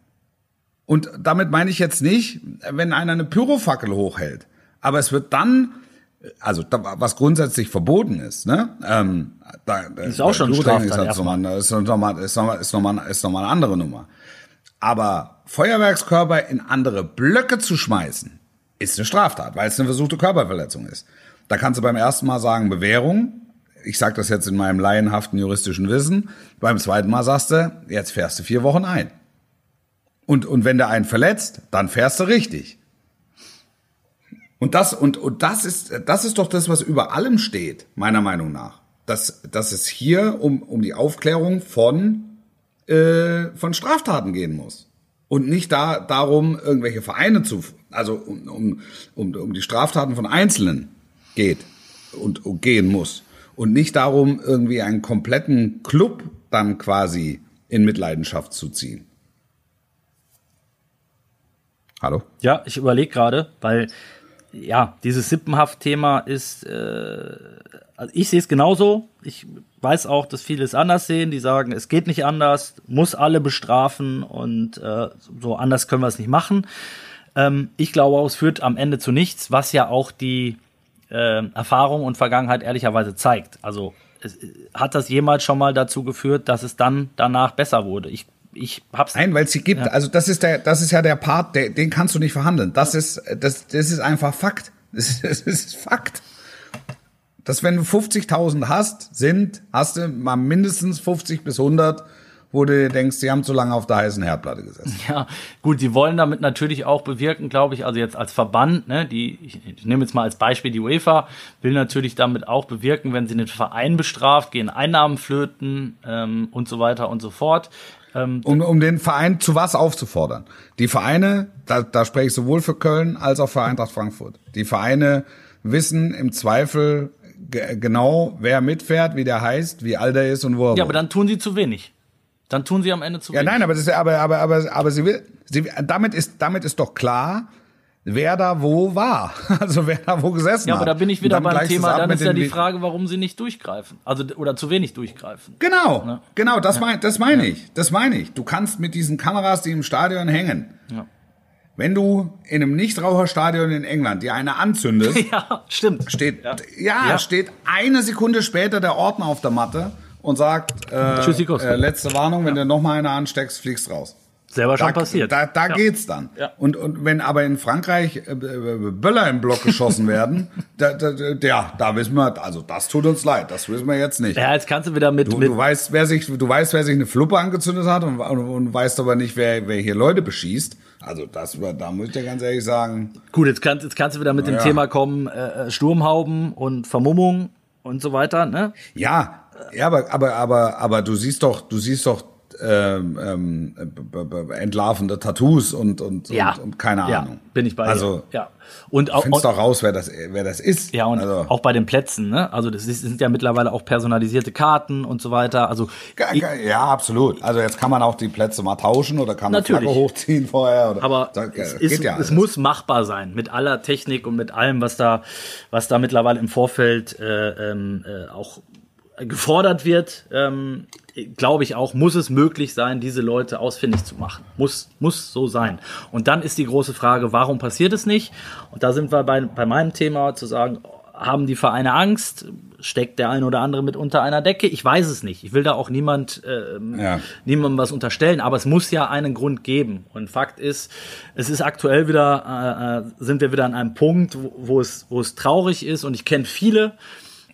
Und damit meine ich jetzt nicht, wenn einer eine Pyrofackel hochhält. Aber es wird dann also da, was grundsätzlich verboten ist, ne? Ähm, da, ist auch schon Straftat ist, nochmal, ist nochmal, ist nochmal, ist nochmal, ist nochmal eine andere Nummer. Aber Feuerwerkskörper in andere Blöcke zu schmeißen, ist eine Straftat, weil es eine versuchte Körperverletzung ist. Da kannst du beim ersten Mal sagen Bewährung. Ich sage das jetzt in meinem laienhaften juristischen Wissen. Beim zweiten Mal sagst du, jetzt fährst du vier Wochen ein. Und, und wenn der einen verletzt, dann fährst du richtig. Und das, und, und das ist, das ist doch das, was über allem steht, meiner Meinung nach. Dass, dass es hier um, um die Aufklärung von, äh, von Straftaten gehen muss. Und nicht da, darum, irgendwelche Vereine zu, also um, um, um, um die Straftaten von Einzelnen geht und, und gehen muss. Und nicht darum, irgendwie einen kompletten Club dann quasi in Mitleidenschaft zu ziehen. Hallo? Ja, ich überlege gerade, weil ja, dieses Sippenhaft-Thema ist, äh, also ich sehe es genauso. Ich weiß auch, dass viele es anders sehen. Die sagen, es geht nicht anders, muss alle bestrafen und äh, so anders können wir es nicht machen. Ähm, ich glaube auch, es führt am Ende zu nichts, was ja auch die äh, Erfahrung und Vergangenheit ehrlicherweise zeigt. Also es, hat das jemals schon mal dazu geführt, dass es dann danach besser wurde? Ich ich hab's. Nein, weil es sie gibt. Ja. Also das ist der, das ist ja der Part, der, den kannst du nicht verhandeln. Das ist, das, das ist einfach Fakt. Das ist, das ist Fakt. Dass wenn du 50.000 hast, sind, hast du mal mindestens 50 bis 100, wo du dir denkst, die haben zu lange auf der heißen Herdplatte gesessen. Ja, gut, die wollen damit natürlich auch bewirken, glaube ich, also jetzt als Verband, ne, die, ich, ich nehme jetzt mal als Beispiel die UEFA, will natürlich damit auch bewirken, wenn sie den Verein bestraft, gehen Einnahmen flöten ähm, und so weiter und so fort. Ähm, um, um den Verein zu was aufzufordern. Die Vereine, da, da spreche ich sowohl für Köln als auch für Eintracht Frankfurt. Die Vereine wissen im Zweifel genau, wer mitfährt, wie der heißt, wie alt er ist und wo er Ja, aber dann tun sie zu wenig. Dann tun sie am Ende zu ja, wenig. Ja, nein, aber das ist, aber, aber, aber, aber sie will, sie, damit ist, damit ist doch klar, wer da wo war. Also wer da wo gesessen hat. Ja, aber da bin ich wieder beim Thema, dann ist ja die Frage, warum sie nicht durchgreifen. Also oder zu wenig durchgreifen. Genau, ja. genau, das, ja. mein, das meine ich. Das meine ich. Du kannst mit diesen Kameras, die im Stadion hängen, ja. wenn du in einem Nichtraucherstadion in England dir eine anzündest, ja, stimmt. Steht, ja. steht eine Sekunde später der Ordner auf der Matte und sagt, äh, äh, letzte Warnung, wenn du noch mal eine ansteckst, fliegst raus. Selber schon da, passiert. Da, da ja. geht's dann. Ja. Und, und wenn aber in Frankreich äh, Böller im Block geschossen werden, da, da, ja, da wissen wir, also das tut uns leid, das wissen wir jetzt nicht. Ja, jetzt kannst du wieder mit, du, mit du weißt, wer sich, du weißt, wer sich eine Fluppe angezündet hat und, und, und weißt aber nicht, wer, wer hier Leute beschießt. Also das, da muss ich dir ganz ehrlich sagen. Gut, jetzt kannst, jetzt kannst du wieder mit dem ja. Thema kommen, äh, Sturmhauben und Vermummung und so weiter, ne? Ja, ja, aber, aber, aber, aber du siehst doch, du siehst doch ähm, ähm, entlarvende Tattoos und und, ja. und, und keine ja, Ahnung. Bin ich bei also, dir. Ja. Und auch findest doch raus, wer das wer das ist. Ja und also. auch bei den Plätzen, ne? Also das, ist, sind ja mittlerweile auch personalisierte Karten und so weiter. Also ja, absolut. Also jetzt kann man auch die Plätze mal tauschen oder kann man Natürlich. Flagge hochziehen vorher. Oder, Aber das, es, ist, ja es muss machbar sein mit aller Technik und mit allem, was da was da mittlerweile im Vorfeld äh, ähm, äh, auch gefordert wird, ähm, glaube ich auch, muss es möglich sein, diese Leute ausfindig zu machen. Muss, muss so sein. Und dann ist die große Frage, warum passiert es nicht? Und da sind wir bei, bei meinem Thema zu sagen, haben die Vereine Angst? Steckt der eine oder andere mit unter einer Decke? Ich weiß es nicht. Ich will da auch niemand, ähm, ja. niemandem was unterstellen, aber es muss ja einen Grund geben. Und Fakt ist, es ist aktuell wieder, äh, äh sind wir wieder an einem Punkt, wo, wo es, wo es traurig ist. Und ich kenne viele,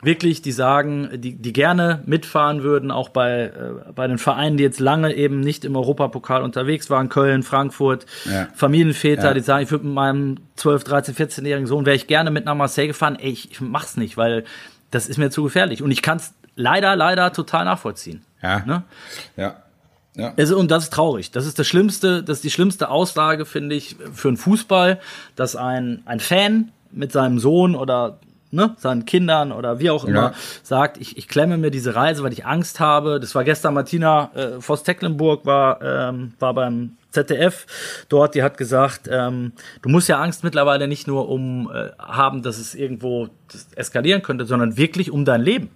wirklich, die sagen, die, die gerne mitfahren würden, auch bei, äh, bei den Vereinen, die jetzt lange eben nicht im Europapokal unterwegs waren, Köln, Frankfurt, ja. Familienväter, ja. die sagen, ich würde mit meinem 12, 13, 14-jährigen Sohn, wäre ich gerne mit nach Marseille gefahren, ey, ich, ich mach's nicht, weil das ist mir zu gefährlich. Und ich kann es leider, leider total nachvollziehen. Ja. Ne? Ja. Ja. Also, und das ist traurig. Das ist das Schlimmste, das ist die schlimmste Aussage, finde ich, für einen Fußball, dass ein, ein Fan mit seinem Sohn oder ne, seinen Kindern oder wie auch immer ja. sagt, ich, ich klemme mir diese Reise, weil ich Angst habe. Das war gestern Martina äh, Voss-Tecklenburg, war, ähm, war beim ZDF dort, die hat gesagt, ähm, du musst ja Angst mittlerweile nicht nur um äh, haben, dass es irgendwo eskalieren könnte, sondern wirklich um dein Leben.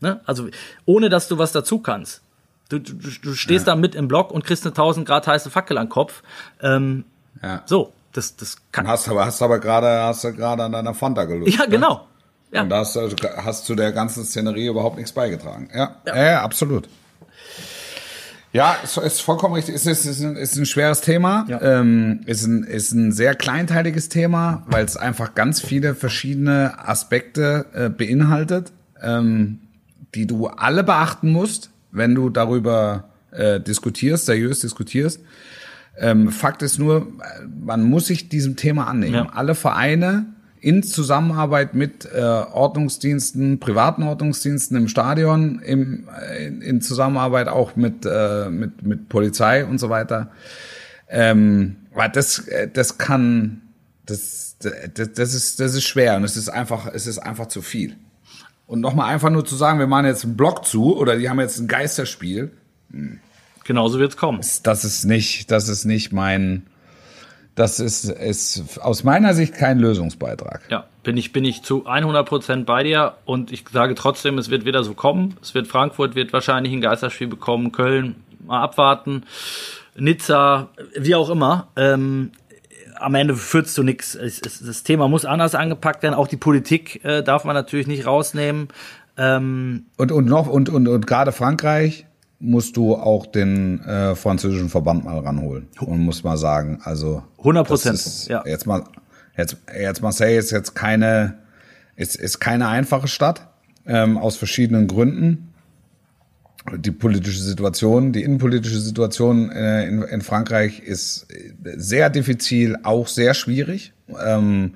Ne? Also ohne dass du was dazu kannst. Du, du, du stehst ja. da mit im Block und kriegst eine 1000 Grad heiße Fackel an den Kopf. Ähm, ja. So, das, das kann. Hast aber, hast aber gerade, hast du gerade an deiner Fanta gelöst. Ja, genau. Ja. Und da hast, du hast zu der ganzen Szenerie überhaupt nichts beigetragen. Ja, ja, ja absolut. Ja, es ist vollkommen richtig. Es ist, ist, ein, ist ein schweres Thema. Ja. Ähm, ist, ein, ist ein sehr kleinteiliges Thema, weil es einfach ganz viele verschiedene Aspekte äh, beinhaltet, ähm, die du alle beachten musst, wenn du darüber äh, diskutierst, seriös diskutierst. Ähm, Fakt ist nur, man muss sich diesem Thema annehmen. Ja. Alle Vereine in Zusammenarbeit mit äh, Ordnungsdiensten, privaten Ordnungsdiensten im Stadion, im, in, in Zusammenarbeit auch mit, äh, mit, mit Polizei und so weiter. Ähm, weil das, äh, das kann, das, das, das, ist, das ist schwer und es ist einfach, es ist einfach zu viel. Und nochmal einfach nur zu sagen, wir machen jetzt einen Block zu oder die haben jetzt ein Geisterspiel. Hm. Genauso wird's kommen. Das ist nicht, das ist nicht mein, das ist, ist aus meiner Sicht kein Lösungsbeitrag. Ja, bin ich, bin ich zu 100 Prozent bei dir und ich sage trotzdem, es wird wieder so kommen. Es wird Frankfurt wird wahrscheinlich ein Geisterspiel bekommen, Köln mal abwarten, Nizza, wie auch immer. Ähm, am Ende führt zu nichts. Das Thema muss anders angepackt werden. Auch die Politik äh, darf man natürlich nicht rausnehmen. Ähm, und, und noch, und, und, und gerade Frankreich, musst du auch den äh, französischen Verband mal ranholen und muss mal sagen, also 100 Prozent. Ja. Jetzt mal, jetzt jetzt Marseille ist jetzt keine ist ist keine einfache Stadt ähm, aus verschiedenen Gründen. Die politische Situation, die innenpolitische Situation äh, in, in Frankreich ist sehr diffizil, auch sehr schwierig. Ähm,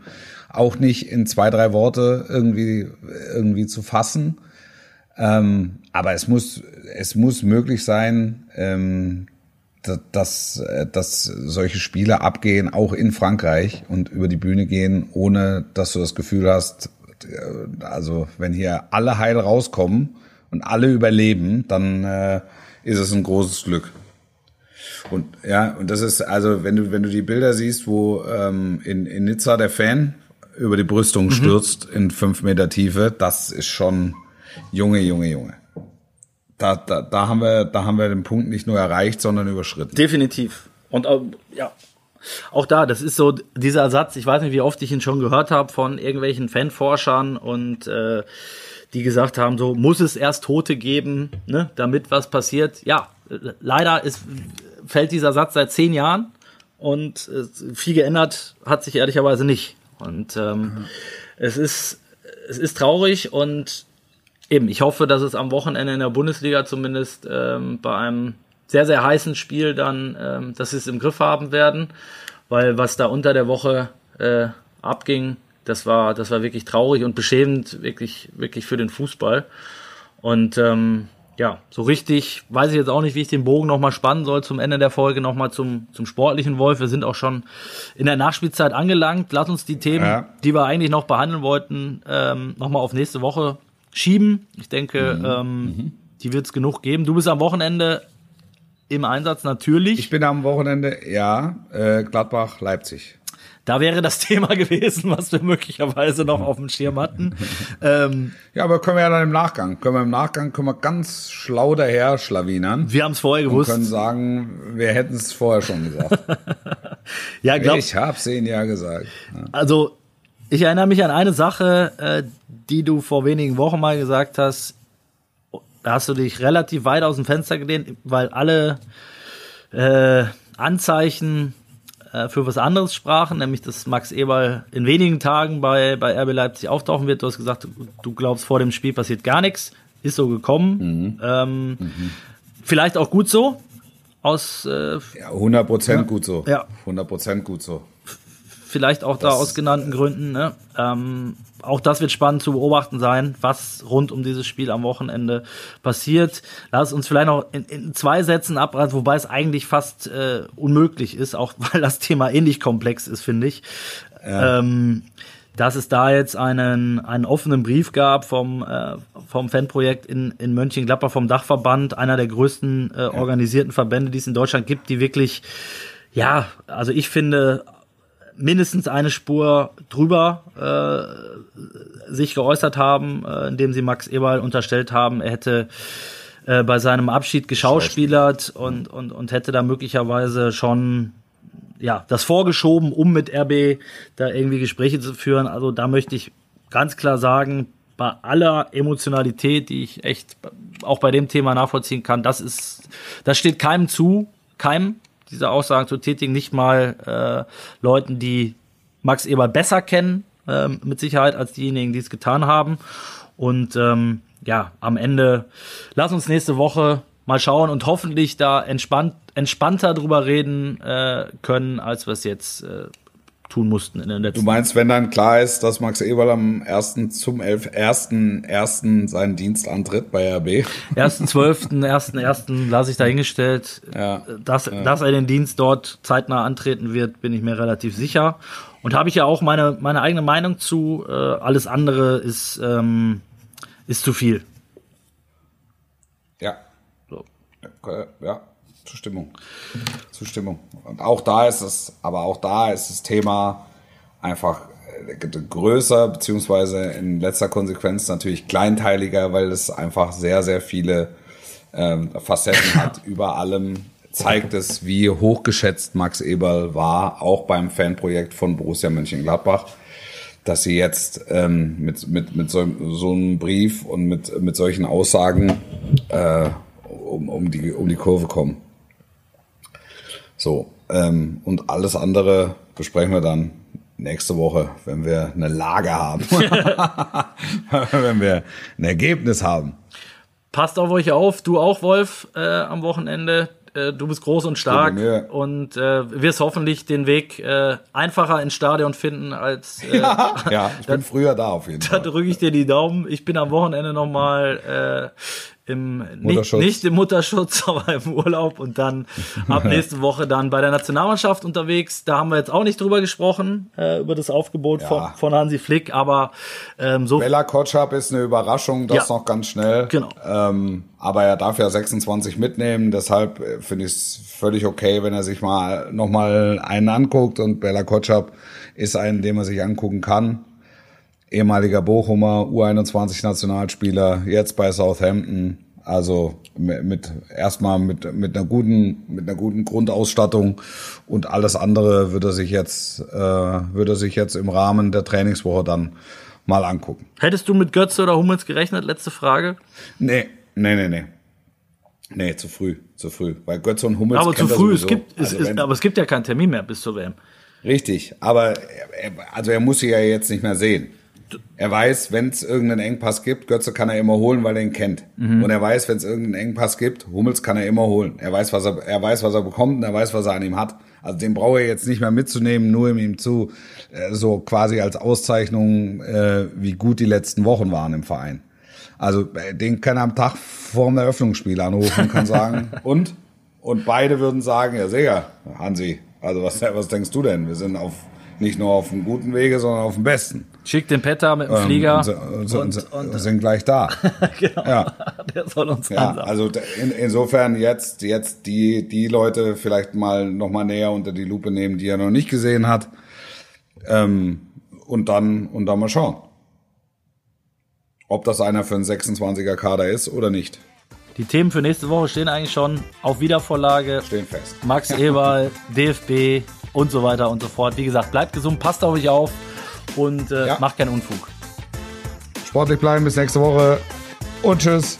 auch nicht in zwei, drei Worte irgendwie, irgendwie zu fassen. Ähm, aber es muss, es muss möglich sein, ähm, dass, äh, dass solche Spiele abgehen, auch in Frankreich und über die Bühne gehen, ohne dass du das Gefühl hast, äh, also wenn hier alle heil rauskommen und alle überleben, dann äh, ist es ein großes Glück. Und ja, und das ist also, wenn du wenn du die Bilder siehst, wo ähm, in, in Nizza der Fan über die Brüstung mhm. stürzt in fünf Meter Tiefe, das ist schon Junge, Junge, Junge. Da, da, da, haben wir, da haben wir den Punkt nicht nur erreicht, sondern überschritten. Definitiv. Und äh, ja, auch da, das ist so dieser Satz, ich weiß nicht, wie oft ich ihn schon gehört habe von irgendwelchen Fanforschern und äh, die gesagt haben, so muss es erst Tote geben, ne, damit was passiert. Ja, leider ist, fällt dieser Satz seit zehn Jahren und äh, viel geändert hat sich ehrlicherweise nicht. Und ähm, mhm. es ist es ist traurig und eben, ich hoffe, dass es am Wochenende in der Bundesliga zumindest ähm, bei einem sehr, sehr heißen Spiel dann, ähm, dass sie es im Griff haben werden, weil was da unter der Woche äh, abging, das war, das war wirklich traurig und beschämend, wirklich, wirklich für den Fußball. Und ähm, ja, so richtig weiß ich jetzt auch nicht, wie ich den Bogen nochmal spannen soll zum Ende der Folge, nochmal zum, zum sportlichen Wolf. Wir sind auch schon in der Nachspielzeit angelangt. Lass uns die Themen, ja. die wir eigentlich noch behandeln wollten, ähm, nochmal auf nächste Woche schieben. Ich denke, mhm. Ähm, mhm. die wird es genug geben. Du bist am Wochenende im Einsatz natürlich. Ich bin am Wochenende, ja, äh, Gladbach, Leipzig. Da wäre das Thema gewesen, was wir möglicherweise noch auf dem Schirm hatten. ähm, ja, aber können wir ja dann im Nachgang, können wir im Nachgang, können wir ganz schlau daher schlawinern. Wir haben es vorher gewusst. Wir können sagen, wir hätten es vorher schon gesagt. ja, glaub, ich hab's ihnen ja gesagt. Ja. Also ich erinnere mich an eine Sache, äh, die du vor wenigen Wochen mal gesagt hast. Da hast du dich relativ weit aus dem Fenster gelehnt, weil alle äh, Anzeichen äh, für was anderes sprachen, nämlich dass Max Eberl in wenigen Tagen bei, bei RB Leipzig auftauchen wird. Du hast gesagt, du glaubst, vor dem Spiel passiert gar nichts. Ist so gekommen. Mhm. Ähm, mhm. Vielleicht auch gut so. Aus äh, ja, 100 Prozent ja. gut so. Ja. 100 Prozent gut so. Vielleicht auch das, da aus genannten Gründen. Ne? Ähm, auch das wird spannend zu beobachten sein, was rund um dieses Spiel am Wochenende passiert. Lass uns vielleicht noch in, in zwei Sätzen abraten, wobei es eigentlich fast äh, unmöglich ist, auch weil das Thema ähnlich komplex ist, finde ich. Ja. Ähm, dass es da jetzt einen, einen offenen Brief gab vom, äh, vom Fanprojekt in, in Mönchengladbach vom Dachverband, einer der größten äh, organisierten Verbände, die es in Deutschland gibt, die wirklich, ja, also ich finde, mindestens eine Spur drüber äh, sich geäußert haben, äh, indem sie Max Eberl unterstellt haben, er hätte äh, bei seinem Abschied geschauspielert und, und, und hätte da möglicherweise schon ja, das vorgeschoben, um mit RB da irgendwie Gespräche zu führen. Also da möchte ich ganz klar sagen, bei aller Emotionalität, die ich echt auch bei dem Thema nachvollziehen kann, das ist, das steht keinem zu, keinem diese Aussagen zu tätigen, nicht mal äh, Leuten, die Max Eber besser kennen, äh, mit Sicherheit, als diejenigen, die es getan haben. Und ähm, ja, am Ende lass uns nächste Woche mal schauen und hoffentlich da entspannt, entspannter drüber reden äh, können, als wir es jetzt äh, tun mussten in den letzten Du meinst, wenn dann klar ist, dass Max Eberl am 1. zum 11. 1. 1. seinen Dienst antritt bei RB? 1.12., 1.1. lasse ich dahingestellt. Ja. Dass, Ja. dass er den Dienst dort zeitnah antreten wird, bin ich mir relativ sicher. Und habe ich ja auch meine, meine eigene Meinung zu. Äh, alles andere ist, ähm, ist zu viel. Ja. So. Ja, Ja, Zustimmung. Zustimmung. Und auch da ist es, aber auch da ist das Thema einfach äh, größer, beziehungsweise in letzter Konsequenz natürlich kleinteiliger, weil es einfach sehr, sehr viele ähm, Facetten hat. Über allem zeigt es, wie hochgeschätzt Max Eberl war, auch beim Fanprojekt von Borussia Mönchengladbach dass sie jetzt ähm, mit, mit, mit so, so einem Brief und mit, mit solchen Aussagen äh, um, um, die, um die Kurve kommen. So, ähm, und alles andere besprechen wir dann nächste Woche, wenn wir eine Lage haben. wenn wir ein Ergebnis haben. Passt auf euch auf, du auch, Wolf, äh, am Wochenende. Äh, du bist groß und stark und äh, wirst hoffentlich den Weg äh, einfacher ins Stadion finden als äh, Ja, ich bin früher da auf jeden Da Fall. drücke ich dir die Daumen. Ich bin am Wochenende nochmal äh, im nicht, nicht im Mutterschutz, aber im Urlaub und dann ab nächste Woche dann bei der Nationalmannschaft unterwegs. Da haben wir jetzt auch nicht drüber gesprochen, äh, über das Aufgebot Ja. von, von Hansi Flick, aber ähm, so Bella Kotschap ist eine Überraschung, das Ja. noch ganz schnell. Genau. Ähm, aber er darf ja 26 mitnehmen, deshalb äh, finde ich es völlig okay, wenn er sich mal nochmal einen anguckt. Und Bella Kotschap ist einen, den man sich angucken kann. Ehemaliger Bochumer, U21-Nationalspieler, jetzt bei Southampton. Also mit, erstmal mit, mit einer guten mit einer guten Grundausstattung und alles andere würde er sich jetzt äh, würde er sich jetzt im Rahmen der Trainingswoche dann mal angucken. hättest du mit Götze oder Hummels gerechnet? Letzte Frage. Nee, nee, nee, nee. Nee, zu früh, zu früh. Weil Götze und Hummels aber zu früh. Es gibt, es Also ist, wenn- aber es gibt ja keinen Termin mehr bis zur WM. Richtig, aber er, also er muss sie ja jetzt nicht mehr sehen. Er weiß, wenn es irgendeinen Engpass gibt, Götze kann er immer holen, weil er ihn kennt. Und er weiß, wenn es irgendeinen Engpass gibt, Hummels kann er immer holen. Er weiß, was er, er weiß, was er bekommt und er weiß, was er an ihm hat. Also den braucht er jetzt nicht mehr mitzunehmen, nur um ihm zu, äh, so quasi als Auszeichnung, äh, wie gut die letzten Wochen waren im Verein. Also äh, den kann er am Tag vor dem Eröffnungsspiel anrufen und kann sagen, und? Und beide würden sagen, ja sicher, Hansi, also was, was denkst du denn? Wir sind auf nicht nur auf einem guten Wege, sondern auf dem besten. Schick den Petter mit dem Ähm, Flieger und, so- und, und, so- und, sind gleich da. genau. Ja. Der soll uns Ja, ansagen. also in, insofern jetzt, jetzt die, die Leute vielleicht mal noch mal näher unter die Lupe nehmen, die er noch nicht gesehen hat. Ähm, und dann, und dann mal schauen. Ob das einer für einen 26er Kader ist oder nicht. Die Themen für nächste Woche stehen eigentlich schon auf Wiedervorlage. Stehen fest. Max Eberl, DFB und so weiter und so fort. Wie gesagt, bleibt gesund, passt auf euch auf und äh, Ja. macht keinen Unfug. Sportlich bleiben bis nächste Woche. Und tschüss.